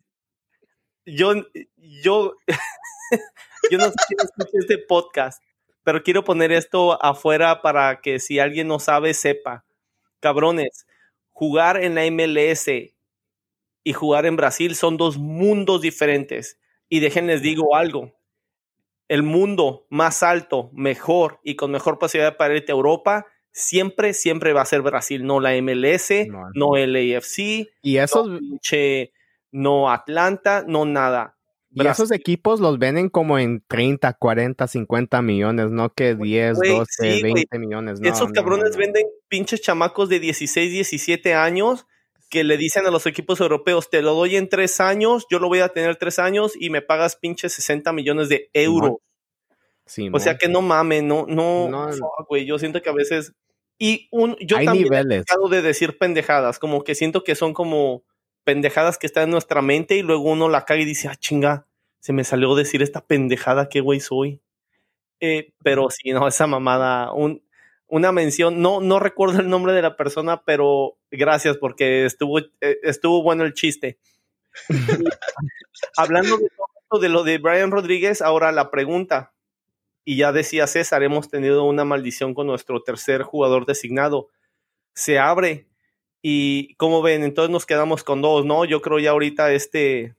Yo, yo, yo no sé quién escucha este podcast, pero quiero poner esto afuera para que si alguien no sabe, sepa. Cabrones, jugar en la MLS y jugar en Brasil son dos mundos diferentes. Y déjenles digo algo, el mundo más alto, mejor y con mejor posibilidad para irte a Europa, siempre, siempre va a ser Brasil, no la MLS, no, el AFC, y esos, no, Atlanta, no nada. Y esos equipos los venden como en 30, 40, 50 millones, no que 10, 12, 20 millones. esos cabrones venden pinches chamacos de 16, 17 años que le dicen a los equipos europeos, te lo doy en tres años, yo lo voy a tener tres años y me pagas pinche 60 millones de euros. o sea que no mames, no, no, güey, yo siento que a veces... Y un, yo también he dejado de decir pendejadas, como que siento que son como pendejadas que están en nuestra mente y luego uno la caga y dice, ah, chinga, se me salió decir esta pendejada, qué güey soy. Eh, pero sí, no, esa mamada, un, una mención, no, no recuerdo el nombre de la persona, pero gracias porque estuvo, eh, estuvo bueno el chiste. hablando de, todo de lo de Brian Rodríguez, ahora la pregunta, y ya decía César, hemos tenido una maldición con nuestro tercer jugador designado. Se abre y como ven, entonces nos quedamos con dos, ¿no? Yo creo ya ahorita este,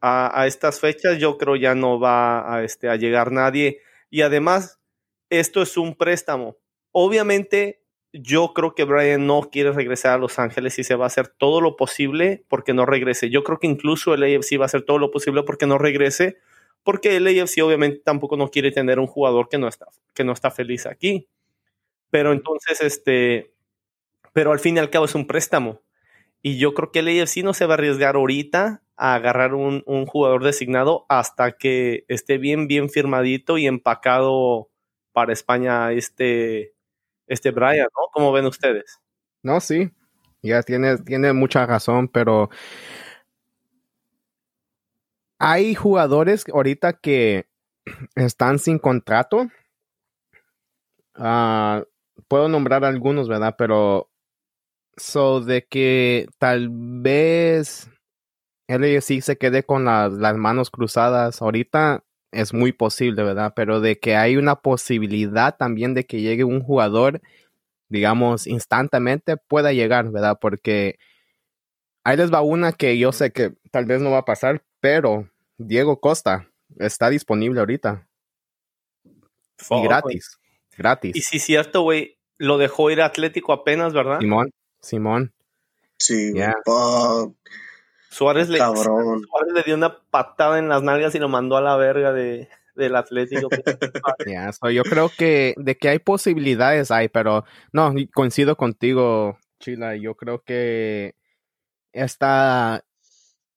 a, a estas fechas, yo creo ya no va a, este, a llegar nadie. Y además, esto es un préstamo Obviamente, yo creo que Brian no quiere regresar a Los Ángeles y se va a hacer todo lo posible porque no regrese. Yo creo que incluso el AFC va a hacer todo lo posible porque no regrese, porque el AFC obviamente tampoco no quiere tener un jugador que no está, que no está feliz aquí. Pero entonces, este, pero al fin y al cabo es un préstamo. Y yo creo que el AFC no se va a arriesgar ahorita a agarrar un, un jugador designado hasta que esté bien, bien firmadito y empacado para España este, este Brian, ¿no? ¿Cómo ven ustedes? No, sí, ya tiene, tiene mucha razón, pero hay jugadores ahorita que están sin contrato. Ah, puedo nombrar algunos, ¿verdad? Pero so de que tal vez sí se quede con las manos cruzadas ahorita es muy posible, ¿verdad? Pero de que hay una posibilidad también de que llegue un jugador, digamos, instantáneamente pueda llegar, ¿verdad? Porque ahí les va una que yo sé que tal vez no va a pasar, pero Diego Costa está disponible ahorita. y gratis, gratis. Y sí, cierto, güey, lo dejó ir Atlético apenas, ¿verdad? Simón, Simón. Sí, Suárez le, Suárez le dio una patada en las nalgas y lo mandó a la verga de, del Atlético. yo creo que de que hay posibilidades hay, pero no, coincido contigo, Chila. Yo creo que esta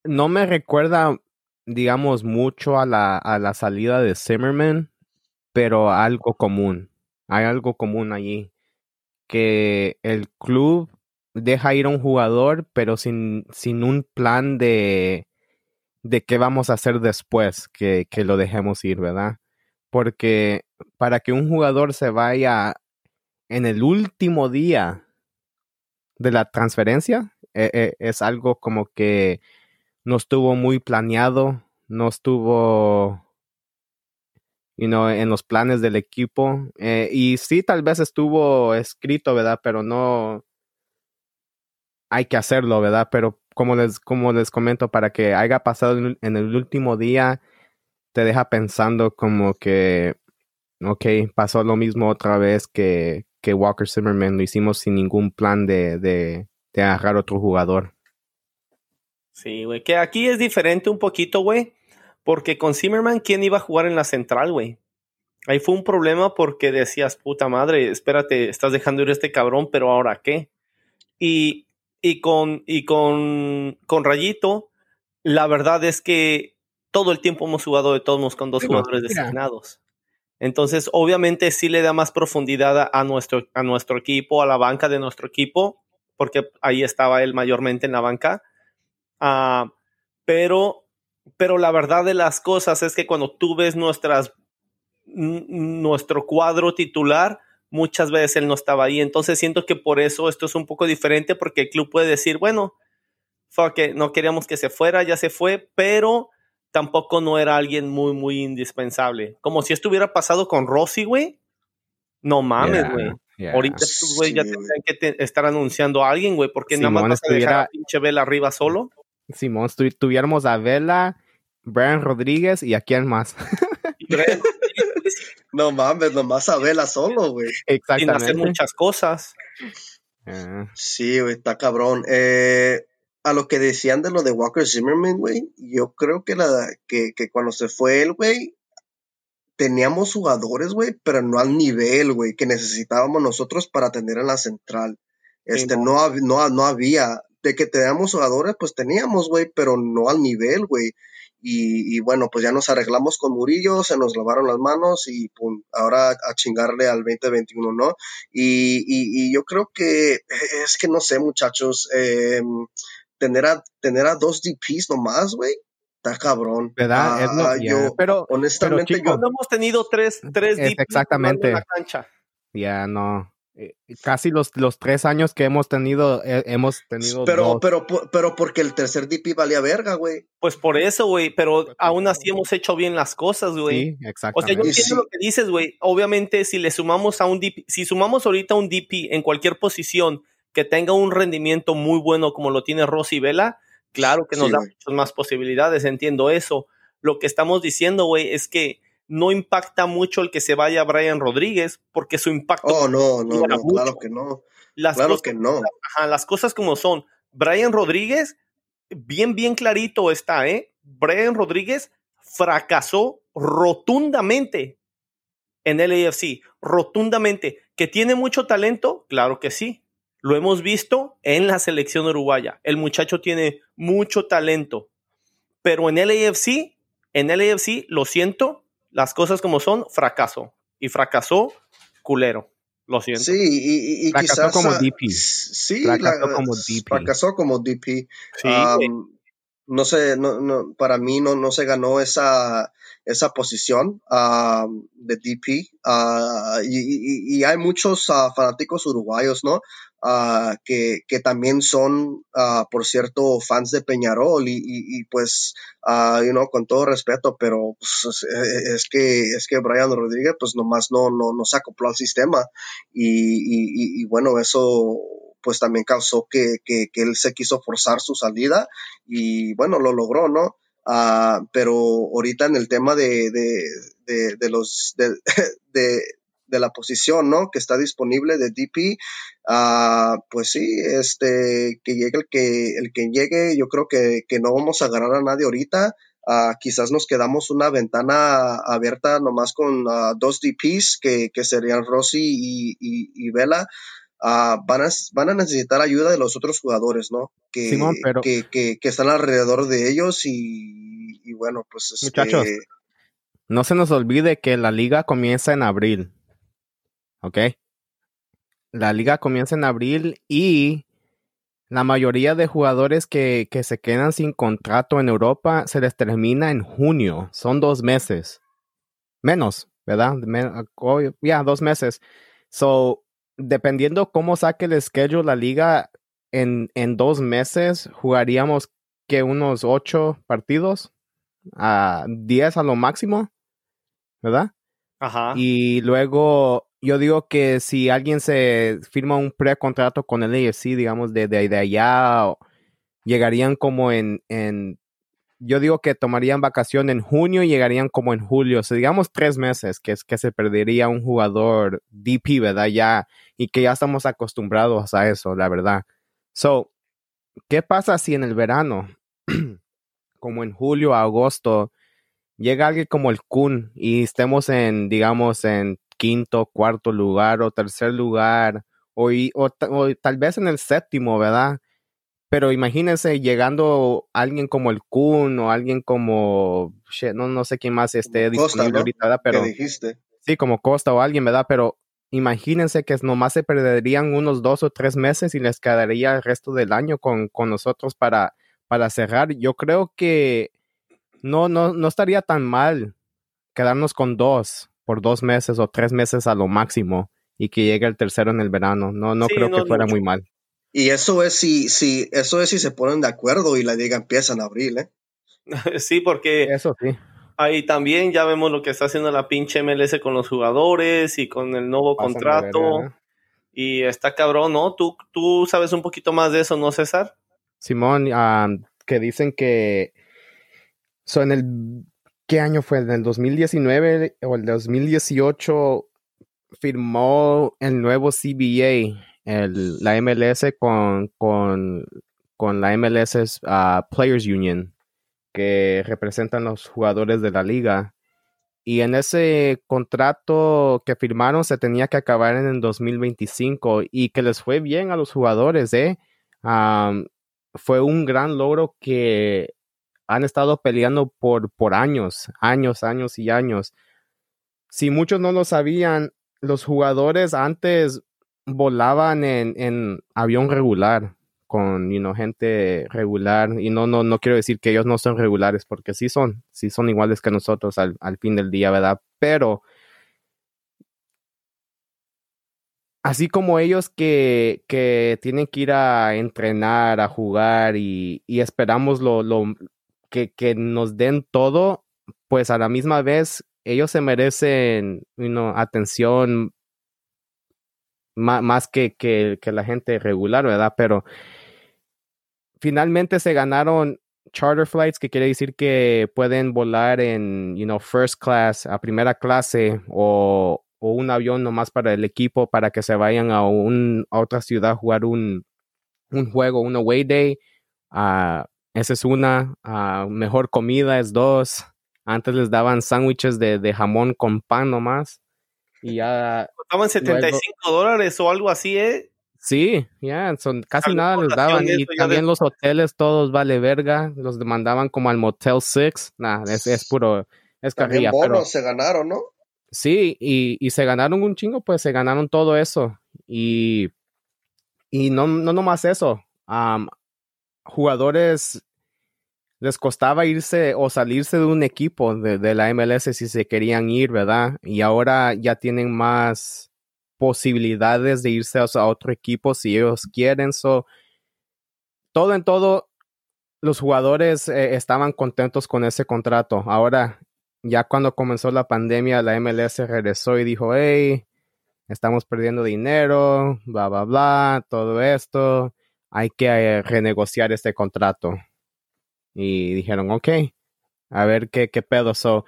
no me recuerda, digamos, mucho a la, a la salida de Zimmerman, pero algo común. Hay algo común allí. Que el club deja ir a un jugador, pero sin, sin un plan de, de qué vamos a hacer después que, que lo dejemos ir, ¿verdad? Porque para que un jugador se vaya en el último día de la transferencia, e, e, es algo como que no estuvo muy planeado, no estuvo you know, en los planes del equipo. Eh, y sí, tal vez estuvo escrito, ¿verdad? Pero no, hay que hacerlo, ¿verdad? Pero como les, como les comento, para que haya pasado en el último día, te deja pensando como que, ok, pasó lo mismo otra vez que, que Walker Zimmerman, lo hicimos sin ningún plan de, de, de agarrar otro jugador. Sí, güey, que aquí es diferente un poquito, güey, porque con Zimmerman, ¿quién iba a jugar en la central, güey? ahí fue un problema porque decías, puta madre, espérate, estás dejando ir a este cabrón, pero ahora qué. Y, y con, y con, con Rayito, la verdad es que todo el tiempo hemos jugado de todos con dos jugadores designados. Entonces, obviamente sí le da más profundidad a nuestro, a nuestro equipo, a la banca de nuestro equipo, porque ahí estaba él mayormente en la banca. Ah, pero, pero la verdad de las cosas es que cuando tú ves nuestras, nuestro cuadro titular, muchas veces él no estaba ahí. Entonces siento que por eso esto es un poco diferente, porque el club puede decir, bueno, fuck no queríamos que se fuera, ya se fue, pero tampoco no era alguien muy, muy indispensable. Como si esto hubiera pasado con Rossi, güey. No mames, güey. Ahorita estos güey ya tendrían que estar anunciando a alguien, güey, porque nada más vas a dejar a pinche Vela arriba solo. Simón, tuviéramos a Vela, Brian Rodríguez y a quién más. no mames, nomás a Vela solo, güey. Exactamente. Sin hacer muchas cosas. Ah. Sí, güey, está cabrón. Eh, a lo que decían de lo de Walker Zimmerman, güey, yo creo que, la, que, que cuando se fue él, güey, teníamos jugadores, güey, pero no al nivel, güey, que necesitábamos nosotros para tener en la central. Este, no. No, no, había. De que teníamos jugadores, pues teníamos, güey, pero no al nivel, güey. Y, y, bueno, pues ya nos arreglamos con Murillo, se nos lavaron las manos y pum, ahora a chingarle al 2021, ¿no? Y, y, y yo creo que es que no sé, muchachos, eh, tener a, tener a dos DPs nomás, güey, está cabrón. ¿Verdad? Ah, yo, pero, honestamente, yo. No hemos tenido tres, tres DPs exactamente. en la cancha. Ya, no. Eh, casi los, los tres años que hemos tenido, eh, hemos tenido. Pero, dos. pero, pero porque el tercer DP valía verga, güey. Pues por eso, güey. Pero aún así hemos hecho bien las cosas, güey. Sí, exactamente. O sea, yo entiendo lo que dices, güey. Obviamente, si le sumamos a un DP, si sumamos ahorita un DP en cualquier posición que tenga un rendimiento muy bueno como lo tiene Rosy Vela, claro que nos da muchas más posibilidades, entiendo eso. Lo que estamos diciendo, güey, es que no impacta mucho el que se vaya Brian Rodríguez, porque su impacto. Oh, no, no, no, claro que no. Las claro cosas, que no. Ajá, las cosas como son. Brian Rodríguez, bien, bien clarito está, ¿eh? Brian Rodríguez fracasó rotundamente en el AFC, rotundamente. ¿Que tiene mucho talento? Claro que sí. Lo hemos visto en la selección uruguaya. El muchacho tiene mucho talento. Pero en el AFC, en el AFC, lo siento, las cosas como son, fracaso. Y fracasó culero. Lo siento. Sí, y, y, fracasó como DP. Sí, fracasó como DP. Fracasó como DP. Sí, no sé, no, no, para mí no, no se ganó esa, esa posición de DP. y, y, hay muchos uh, fanáticos uruguayos, ¿no? Uh, que, que, también son, uh, por cierto, fans de Peñarol y, y pues, you know, con todo respeto, pero pues, es, que, es que Brian Rodríguez pues nomás no, no, no se acopló al sistema y, y bueno, eso pues también causó que, que, que, él se quiso forzar su salida y bueno, lo logró, ¿no? Uh, pero ahorita en el tema de, de, de, de los de, de, la posición, ¿no? Que está disponible de DP, uh, pues sí, este, que llegue el que, el que llegue, yo creo que, que no vamos a agarrar a nadie ahorita. Uh, quizás nos quedamos una ventana abierta nomás con dos DPs que, que serían Rossi y, y, y Vela. Uh, van, a, van, a, necesitar ayuda de los otros jugadores, ¿no? Que, Simón, pero... que, que, que, están alrededor de ellos y, y bueno, pues... Este... Muchachos, no se nos olvide que la liga comienza en abril, ¿ok? La liga comienza en abril y la mayoría de jugadores que, que se quedan sin contrato en Europa se les termina en junio, son dos meses, menos, ¿verdad? Oh, ya, dos meses. So, dependiendo cómo saque el schedule la liga, en, en dos meses jugaríamos que unos ocho partidos, a diez a lo máximo, ¿verdad? Ajá. Y luego yo digo que si alguien se firma un precontrato con el AFC, digamos, de, de, de allá, llegarían como en, en yo digo que tomarían vacación en junio y llegarían como en julio, o sea, digamos tres meses que es que se perdería un jugador DP, ¿verdad? Ya, y que ya estamos acostumbrados a eso, la verdad. So, ¿qué pasa si en el verano, como en julio, agosto, llega alguien como el Kun y estemos en, digamos, en quinto, cuarto lugar o tercer lugar o, o, tal vez en el séptimo, ¿verdad? Pero imagínense llegando alguien como el Kun o alguien como, no, no sé quién más esté disponible ahorita, ¿verdad? Pero, dijiste? Sí, como Costa o alguien, ¿verdad? Pero imagínense que nomás se perderían unos dos o tres meses y les quedaría el resto del año con, con nosotros para, para cerrar. Yo creo que no, no, no estaría tan mal quedarnos con dos por dos meses o tres meses a lo máximo y que llegue el tercero en el verano. No, no creo que fuera muy mal. Y eso es si, si, eso es si se ponen de acuerdo y la liga empieza en abril, ¿eh? sí, porque eso sí. Ahí también ya vemos lo que está haciendo la pinche MLS con los jugadores y con el nuevo contrato. y está cabrón, ¿no? ¿Tú, tú sabes un poquito más de eso, ¿no, César? Simón, que dicen que son en el ¿qué año fue? ¿En el 2019 o el 2018 firmó el nuevo CBA, el, la MLS con, con, con la MLS ah, Players Union, que representan los jugadores de la liga. Y en ese contrato que firmaron se tenía que acabar en el 2025 y que les fue bien a los jugadores, ¿eh? fue un gran logro que han estado peleando por, por años, años, años y años. Si muchos no lo sabían, los jugadores antes volaban en, en avión regular con gente regular y no, no, no quiero decir que ellos no son regulares porque sí son, sí son iguales que nosotros al, al fin del día, ¿verdad? Pero así como ellos que, que, tienen que ir a entrenar, a jugar y, y esperamos lo, que, nos den todo, pues a la misma vez ellos se merecen atención más, que, que, la gente regular, ¿verdad? Pero finalmente se ganaron charter flights, que quiere decir que pueden volar en, you know, first class, a primera clase, o, un avión nomás para el equipo, para que se vayan a, un, a otra ciudad a jugar un, un juego, un away day. a esa es una. Ah, mejor comida es dos. Antes les daban sándwiches de, jamón con pan nomás. Y ya. Costaban 75 dólares o algo así, ¿eh? Sí, ya, son casi nada les daban. Y también los hoteles, todos vale verga. Los demandaban como al Motel Six. Nah, es, es puro. Es carrilla. pero se ganaron, ¿no? Sí, y, y, se ganaron un chingo, pues se ganaron todo eso. Y, y no, no nomás eso jugadores les costaba irse o salirse de un equipo de, la MLS si se querían ir, ¿verdad? Y ahora ya tienen más posibilidades de irse a, otro equipo si ellos quieren. So, todo en todo, los jugadores eh, estaban contentos con ese contrato. Ahora, ya cuando comenzó la pandemia, la MLS regresó y dijo, hey, estamos perdiendo dinero, bla, bla, bla, todo esto hay que eh, renegociar este contrato. Y dijeron, ok, a ver qué, qué pedo. So,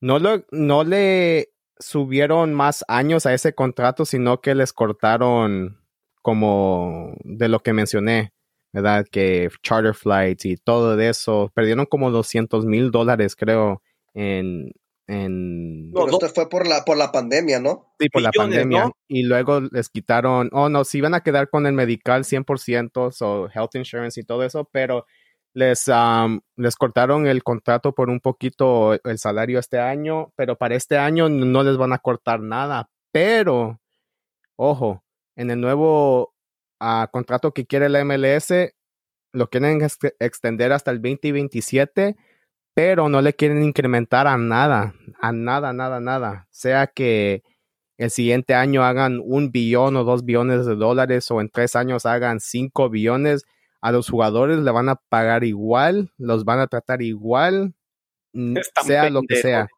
no, lo, no le subieron más años a ese contrato, sino que les cortaron como de lo que mencioné, ¿verdad? Que charter flights y todo de eso, perdieron como 200 mil dólares, creo, en, no, esto fue por la, por la pandemia, ¿no? Sí, por la pandemia. Y luego les quitaron, oh no, si iban a quedar con el medical 100%, o health insurance y todo eso, pero les, les cortaron el contrato por un poquito el salario este año, pero para este año no les van a cortar nada. Pero, ojo, en el nuevo ah, contrato que quiere la MLS, lo quieren extender hasta el 2027 pero no le quieren incrementar a nada, a nada, nada, nada. Sea que el siguiente año hagan un billón o dos billones de dólares o en tres años hagan cinco billones, a los jugadores le van a pagar igual, los van a tratar igual, sea lo que sea.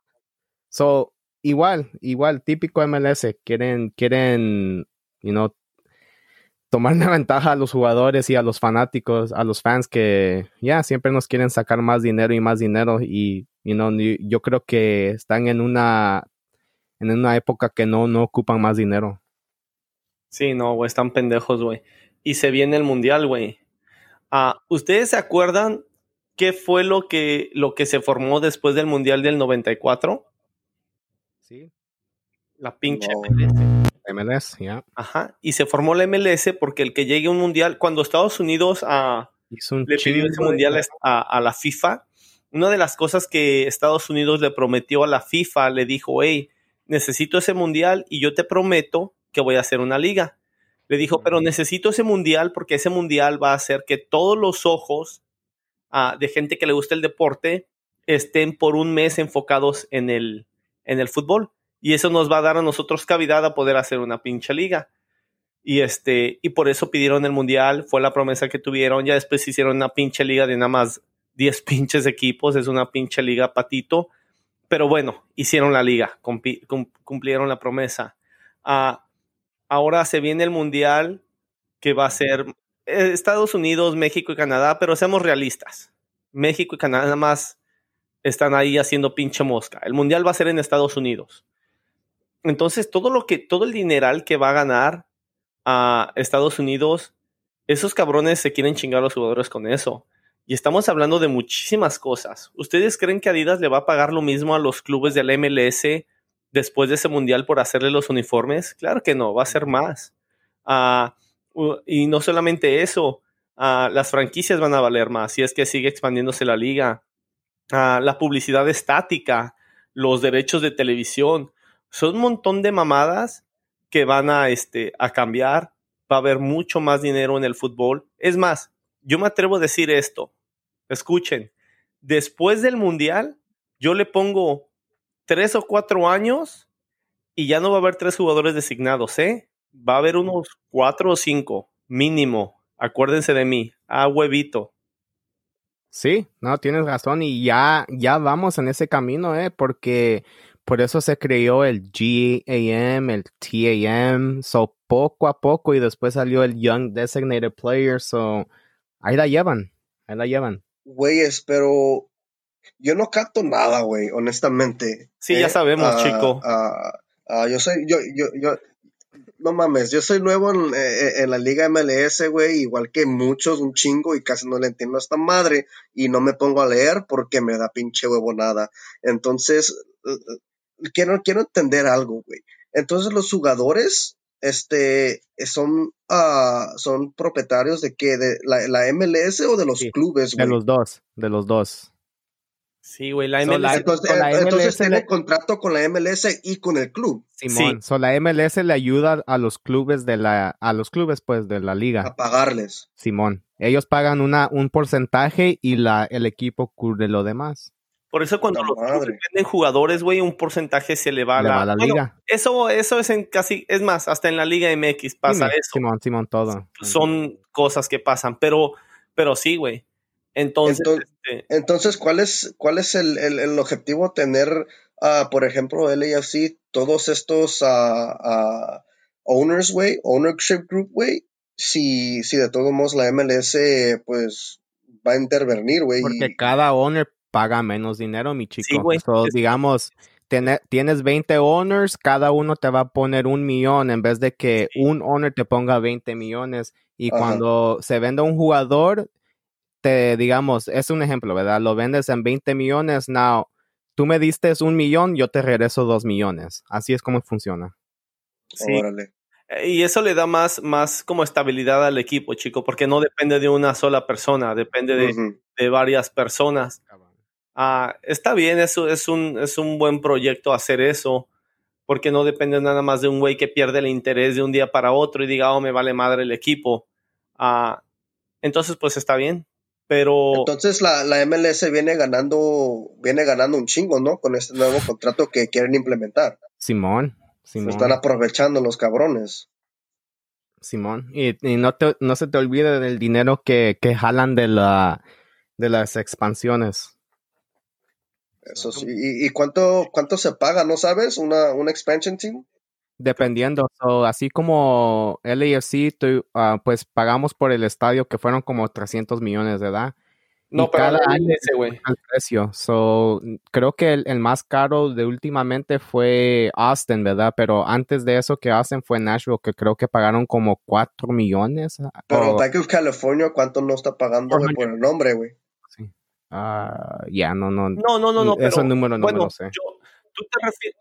So, igual, igual, típico MLS, quieren, quieren, you know, tomar una ventaja a los jugadores y a los fanáticos, a los fans que ya siempre nos quieren sacar más dinero y más dinero y yo creo que están en una en una época que no, no ocupan más dinero. Sí, no, güey, están pendejos, güey. Y se viene el mundial, güey. Ah, ¿Ustedes se acuerdan qué fue lo que, lo que se formó después del Mundial del 94? Sí. La pinche MLS. MLS, ya. Ajá. Y se formó la MLS porque el que llegue a un Mundial, cuando Estados Unidos a, le pidió ese Mundial a, a la FIFA, una de las cosas que Estados Unidos le prometió a la FIFA, le dijo, hey, necesito ese mundial y yo te prometo que voy a hacer una liga. Le dijo, pero necesito ese mundial porque ese mundial va a hacer que todos los ojos ah, de gente que le gusta el deporte estén por un mes enfocados en el, en el fútbol. Y eso nos va a dar a nosotros cavidad a poder hacer una pinche liga. Y este, y por eso pidieron el mundial, fue la promesa que tuvieron. Ya después hicieron una pinche liga de nada más 10 pinches equipos, es una pinche liga patito. Pero bueno, hicieron la liga, cumplieron la promesa. Ah, ahora se viene el mundial que va a ser eh, Estados Unidos, México y Canadá, pero seamos realistas. México y Canadá nada más están ahí haciendo pinche mosca. El mundial va a ser en Estados Unidos. Entonces, todo lo que, todo el dineral que va a ganar a Estados Unidos, esos cabrones se quieren chingar a los jugadores con eso. Y estamos hablando de muchísimas cosas. ¿Ustedes creen que Adidas le va a pagar lo mismo a los clubes del MLS después de ese mundial por hacerle los uniformes? Claro que no, va a ser más. Ah, y no solamente eso, ah, las franquicias van a valer más si es que sigue expandiéndose la liga. Ah, la publicidad estática, los derechos de televisión, son un montón de mamadas que van a, este, a cambiar. Va a haber mucho más dinero en el fútbol. Es más, yo me atrevo a decir esto. Escuchen, después del Mundial, yo le pongo tres o cuatro años y ya no va a haber tres jugadores designados, ¿eh? Va a haber unos cuatro o cinco, mínimo. Acuérdense de mí, a huevito. Sí, no, tienes razón y ya, ya vamos en ese camino, ¿eh? Porque por eso se creó el GAM, el TAM, so poco a poco y después salió el Young Designated Player, so Ahí la llevan, ahí la llevan. Güeyes, pero yo no capto nada, güey, honestamente. Sí, ya eh, sabemos, ah, chico. Ah, ah, yo soy, yo, yo, yo, no mames, yo soy nuevo en, eh, en la liga MLS, güey, igual que muchos, un chingo, y casi no le entiendo a esta madre, y no me pongo a leer porque me da pinche huevo nada. Entonces, eh, quiero, quiero entender algo, güey. Entonces, los jugadores este, son, uh, son propietarios de qué, de la, la MLS o de los clubes, güey? De los dos, de los dos. Sí, güey, la MLS. entonces, tiene contrato con la MLS y con el club. Simón, sí. la MLS le ayuda a los clubes de la, a los clubes pues de la liga. A pagarles. Simón, ellos pagan una, un porcentaje y la, el equipo cubre lo demás. Por eso cuando los venden jugadores, güey, un porcentaje se le va a la, liga. Eso, eso es en casi, es más, hasta en la Liga MX pasa eso. Simón, Simón, todo. Son cosas que pasan, pero, pero sí, güey. Entonces, entonces, este ¿cuál es, cuál es el, el, objetivo tener, uh, por ejemplo, LAFC, todos estos uh, owners, güey, ownership group, güey, si, si de todos modos la MLS, pues, va a intervenir, güey. Porque cada owner paga menos dinero, mi chico. digamos, tienes 20 owners, cada uno te va a poner un millón en vez de que un owner te ponga 20 millones. Y cuando se vende un jugador, te digamos, es un ejemplo, ¿verdad? Lo vendes en 20 millones, now, tú me diste un millón, yo te regreso dos millones. Así es como funciona. Sí. Eh, y eso le da más, más como estabilidad al equipo, chico, porque no depende de una sola persona, depende de, de varias personas. Ah, está bien, eso es un, es un buen proyecto hacer eso, porque no depende nada más de un güey que pierde el interés de un día para otro y diga, oh, me vale madre el equipo. Ah, entonces, pues está bien. Pero. Entonces la, la MLS viene ganando, viene ganando un chingo, ¿no? Con este nuevo contrato que quieren implementar. Simón. Simón. están aprovechando los cabrones. Simón. Y, no, te, no se te olvide del dinero que, que jalan de la de las expansiones. Eso sí. ¿Y, cuánto, cuánto se paga, no sabes? ¿Una, una expansion team? Dependiendo, así como LAFC, uh, pues pagamos por el estadio que fueron como 300 millones de edad. No, pero cada año ese, güey. El precio. So, creo que el, más caro de últimamente fue Austin, ¿verdad? Pero antes de eso que Austin fue Nashville, que creo que pagaron como 4 millones. Pero Bank of California, ¿cuánto no está pagando por el nombre, güey? Ah, ya, no, no. No, no, no, no. Ese número no me lo sé. tú te refieres.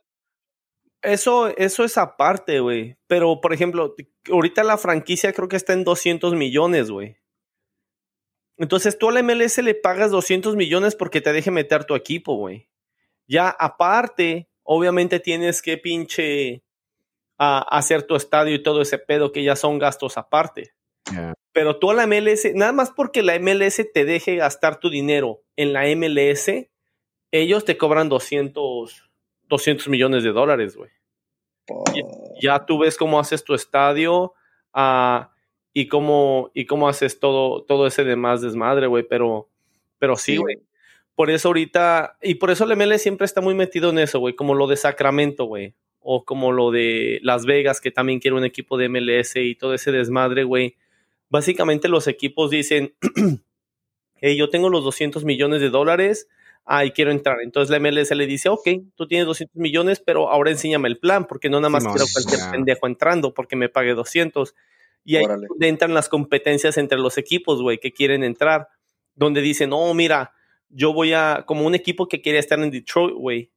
Eso, eso es aparte, güey. Pero, por ejemplo, ahorita la franquicia creo que está en 200 millones, güey. Entonces tú al MLS le pagas 200 millones porque te deje meter tu equipo, güey. Ya aparte, obviamente tienes que pinche hacer tu estadio y todo ese pedo que ya son gastos aparte. Pero tú a la MLS, nada más porque la MLS te deje gastar tu dinero en la MLS, ellos te cobran 200, 200 millones de dólares, güey. Ya, tú ves cómo haces tu estadio ah, y, cómo, y cómo haces todo, todo ese demás desmadre, güey. Pero, pero sí, güey. Por eso ahorita, y por eso el ML siempre está muy metido en eso, güey, como lo de Sacramento, güey. O como lo de Las Vegas, que también quiere un equipo de MLS y todo ese desmadre, güey. Básicamente los equipos dicen, hey, yo tengo los 200 millones de dólares, ah, y quiero entrar. Entonces la MLS le dice, ok, tú tienes 200 millones, pero ahora enséñame el plan, porque no nada más quiero cualquier pendejo entrando porque me pague 200. Y ahí entran las competencias entre los equipos, güey, que quieren entrar, donde dicen, oh, mira, yo voy a, como un equipo que quiere estar en Detroit, güey,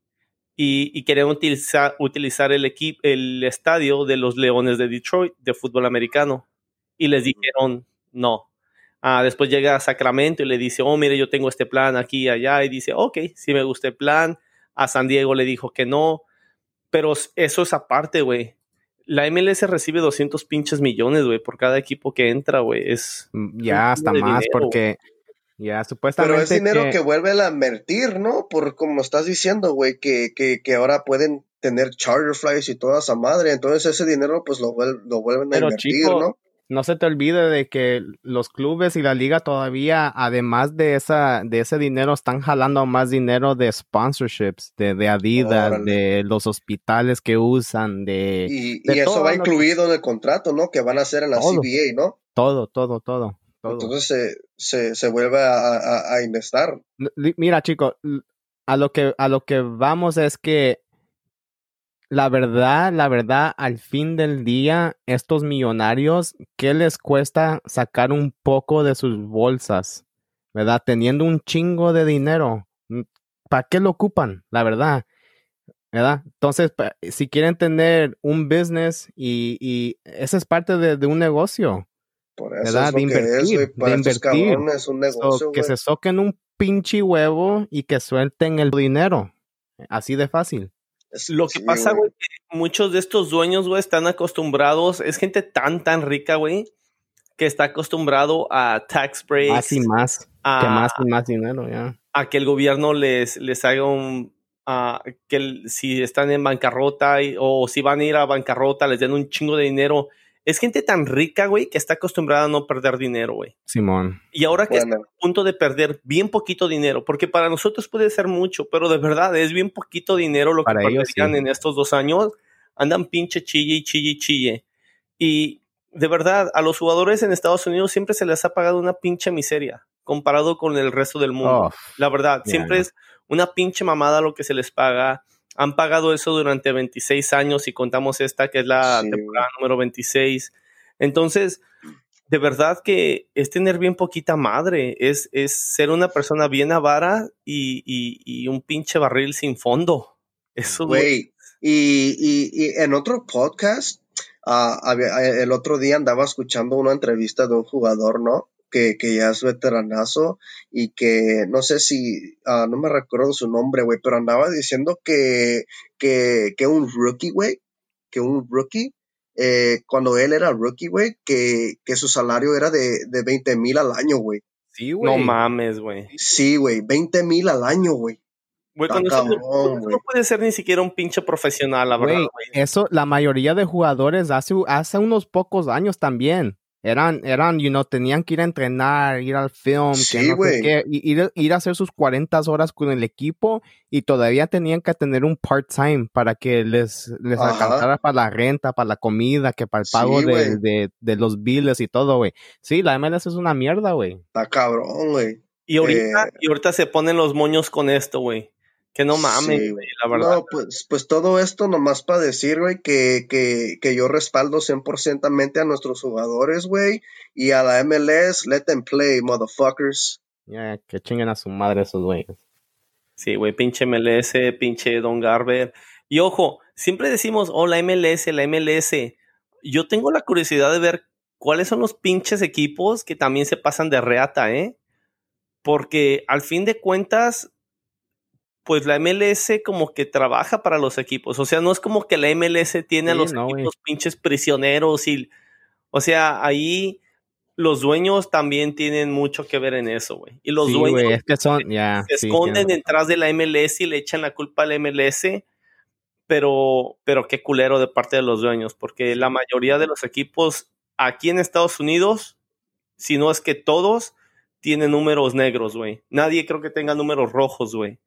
y, y quieren utilizar, utilizar el, equipo, el estadio de los Leones de Detroit de fútbol americano. Y les dijeron, no, Ah, después llega a Sacramento y le dice, oh, mire, yo tengo este plan aquí y allá. Y dice, ok, sí me gusta el plan. A San Diego le dijo que no. Pero eso es aparte, güey. La MLS recibe 200 pinches millones, güey, por cada equipo que entra, güey. Es. Mm, ya, hasta más, porque. Ya, supuestamente. Pero es dinero que, vuelve a invertir, ¿no? Por como estás diciendo, güey, que, que, que, ahora pueden tener charter flights y toda esa madre. Entonces ese dinero, pues lo, lo vuelven a invertir, ¿no? No se te olvide de que los clubes y la liga todavía, además de esa, de ese dinero, están jalando más dinero de sponsorships, de, de Adidas, de los hospitales que usan, de. Y, eso va incluido en el contrato, ¿no? Que van a hacer en la CBA, ¿no? Todo, todo, todo. Entonces se, se, vuelve a, a, investar. Mira, chicos, a lo que a lo que vamos es que la verdad, la verdad, al fin del día, estos millonarios, ¿qué les cuesta sacar un poco de sus bolsas? ¿Verdad? Teniendo un chingo de dinero. Mm, ¿Para qué lo ocupan? La verdad. ¿Verdad? Entonces, si quieren tener un business y, y esa es parte de, un negocio. Por eso ¿verdad? de invertir. de invertir. Es un negocio, que se soquen un pinche huevo y que suelten el dinero. Así de fácil. Lo que pasa, güey, que muchos de estos dueños, güey, están acostumbrados, es gente tan, tan rica, güey, que está acostumbrado a tax breaks. Más y más, que más y más dinero, ya. A que el gobierno les, les haga un, que si están en bancarrota o si van a ir a bancarrota, les den un chingo de dinero es gente tan rica, güey, que está acostumbrada a no perder dinero, güey. Simón. Y ahora que está a punto de perder bien poquito dinero, porque para nosotros puede ser mucho, pero de verdad es bien poquito dinero lo que perderían en estos dos años. Andan pinche chille y chille y chille. Y de verdad, a los jugadores en Estados Unidos siempre se les ha pagado una pinche miseria comparado con el resto del mundo. La verdad, siempre es una pinche mamada lo que se les paga han pagado eso durante 26 años y contamos esta que es la temporada número 26. Entonces, de verdad que es tener bien poquita madre, es, es ser una persona bien avara y, y, un pinche barril sin fondo. Eso Güey, y, y, en otro podcast, uh, el otro día andaba escuchando una entrevista de un jugador, ¿no? Que, ya es veteranazo y que no sé si, ah, no me recuerdo su nombre, güey, pero andaba diciendo que, que, que un rookie, güey, que un rookie, eh, cuando él era rookie, güey, que, que su salario era de, de 20 mil al año, güey. Sí, güey. No mames, güey. Sí, güey, 20 mil al año, güey. Güey, no, puede ser ni siquiera un pinche profesional, la verdad. Güey, eso, la mayoría de jugadores hace, hace unos pocos años también eran, eran, you know, tenían que ir a entrenar, ir al film, ir, ir, a hacer sus 40 horas con el equipo y todavía tenían que tener un part-time para que les, les alcanzara para la renta, para la comida, que para el pago de, de, los billes y todo, güey. Sí, la MLS es una mierda, güey. Está cabrón, güey. Y ahorita, eh, y ahorita se ponen los moños con esto, güey. Que no mames, la verdad. No, pues, pues todo esto nomás para decir, güey, que, que, que yo respaldo 100% a nuestros jugadores, güey, y a la MLS, let them play, motherfuckers. Ya, que chinguen a su madre esos dueños. Sí, güey, pinche MLS, pinche Don Garber. Y ojo, siempre decimos, oh, la MLS, la MLS. Yo tengo la curiosidad de ver cuáles son los pinches equipos que también se pasan de reata, ¿eh? Porque al fin de cuentas, pues la MLS como que trabaja para los equipos. O sea, no es como que la MLS tiene a los equipos pinches prisioneros y. O sea, ahí los dueños también tienen mucho que ver en eso, güey. Y los dueños es que son, se esconden detrás de la MLS y le echan la culpa a la MLS, pero, pero qué culero de parte de los dueños, porque la mayoría de los equipos aquí en Estados Unidos, si no es que todos, tienen números negros, güey. Nadie creo que tenga números rojos, güey.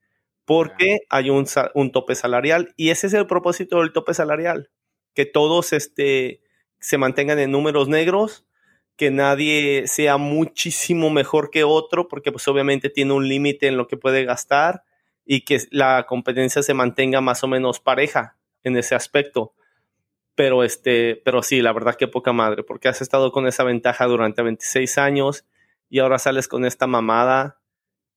Porque hay un, un tope salarial y ese es el propósito del tope salarial, que todos este, se mantengan en números negros que nadie sea muchísimo mejor que otro, porque pues obviamente tiene un límite en lo que puede gastar y que la competencia se mantenga más o menos pareja en ese aspecto. Pero este, pero sí, la verdad que poca madre, porque has estado con esa ventaja durante 26 años y ahora sales con esta mamada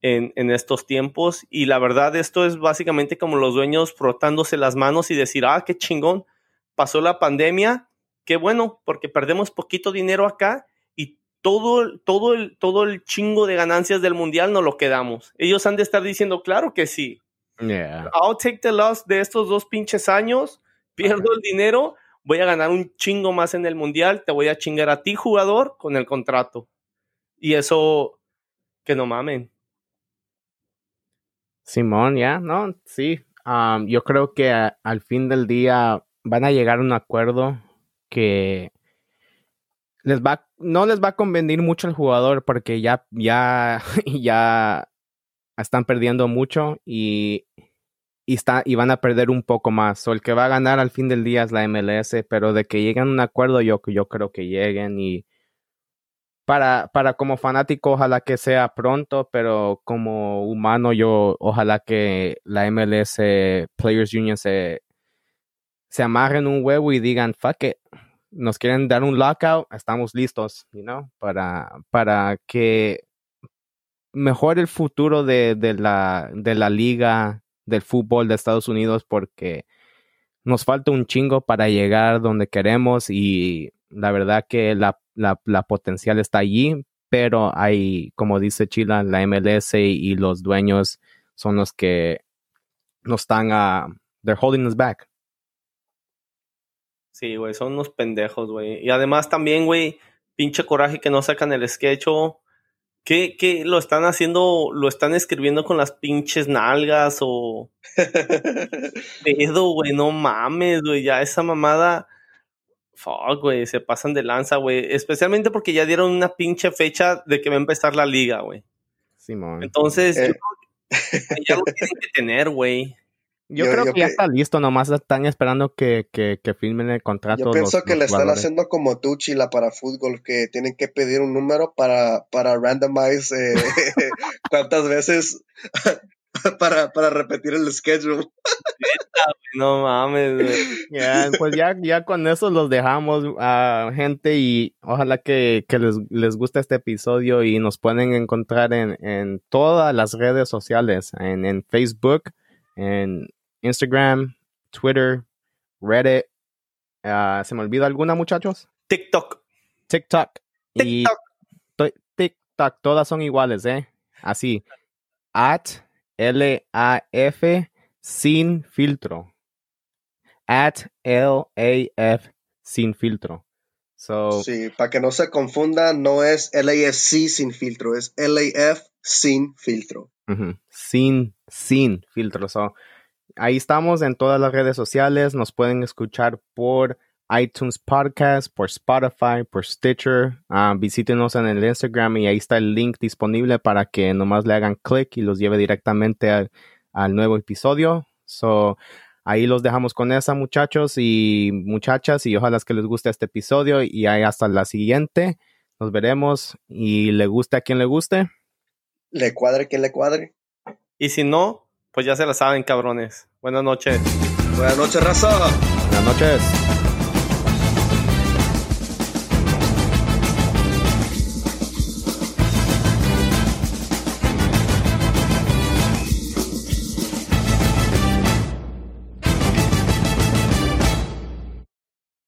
en, en estos tiempos. Y la verdad, esto es básicamente como los dueños frotándose las manos y decir, ah, qué chingón, pasó la pandemia, qué bueno, porque perdemos poquito dinero acá todo, todo, el, todo el chingo de ganancias del mundial no lo quedamos. Ellos han de estar diciendo, claro que sí. I'll take the loss de estos dos pinches años, pierdo el dinero, voy a ganar un chingo más en el mundial, te voy a chingar a ti, jugador, con el contrato. Y eso, que no mamen. Simón, ya, ¿no? Sí. Um, yo creo que al fin del día van a llegar a un acuerdo que les va, no les va a convenir mucho al jugador porque ya, ya, ya están perdiendo mucho y, y, está, y van a perder un poco más. O el que va a ganar al fin del día es la MLS, pero de que lleguen a un acuerdo, yo, yo creo que lleguen y para, para como fanático, ojalá que sea pronto, pero como humano, yo ojalá que la MLS Players Union se, se amarren un huevo y digan, fuck it nos quieren dar un lockout, estamos listos, you know, para, para que mejore el futuro de, de, la, de la liga del fútbol de Estados Unidos porque nos falta un chingo para llegar donde queremos y la verdad que la, la, la potencial está allí, pero hay, como dice Chila, la MLS y los dueños son los que nos están, a they're holding us back. Sí, güey, son unos pendejos, güey. Y además también, güey, pinche coraje que no sacan el sketch. ¿Qué, ¿Qué lo están haciendo? ¿Lo están escribiendo con las pinches nalgas o...? Pedo, güey, no mames, güey, ya esa mamada... Fuck, güey, se pasan de lanza, güey. Especialmente porque ya dieron una pinche fecha de que va a empezar la liga, güey. Simón. Entonces, eh. ya lo tienen que tener, güey. Yo, creo que ya está listo, nomás están esperando que, que, que firmen el contrato. Yo pienso que le están haciendo como tú, Chila, para fútbol, que tienen que pedir un número para, para randomize eh, cuántas veces para, para repetir el schedule. no mames, Ya, pues ya, ya con eso los dejamos a gente y ojalá que, que les, les, guste este episodio y nos pueden encontrar en, en todas las redes sociales, en, en Facebook, en Instagram, Twitter, Reddit. Uh, ¿Se me olvida alguna, muchachos? TikTok. TikTok. TikTok. Y TikTok, todas son iguales, ¿eh? Así. At L-A-F sin filtro. At L-A-F sin filtro. So, sí, para que no se confunda, no es L-A-F-C sin filtro, es L-A-F sin filtro. Sin, sin filtro. So, Ahí estamos en todas las redes sociales. Nos pueden escuchar por iTunes Podcast, por Spotify, por Stitcher. Ah, visítenos en el Instagram y ahí está el link disponible para que nomás le hagan clic y los lleve directamente al, nuevo episodio. So, ahí los dejamos con esa, muchachos y muchachas, y ojalá que les guste este episodio. Y ahí hasta la siguiente. Nos veremos y le guste a quien le guste. Le cuadre quien le cuadre. Y si no, pues ya se la saben, cabrones. Buenas noches. Buenas noches, raza. Buenas noches.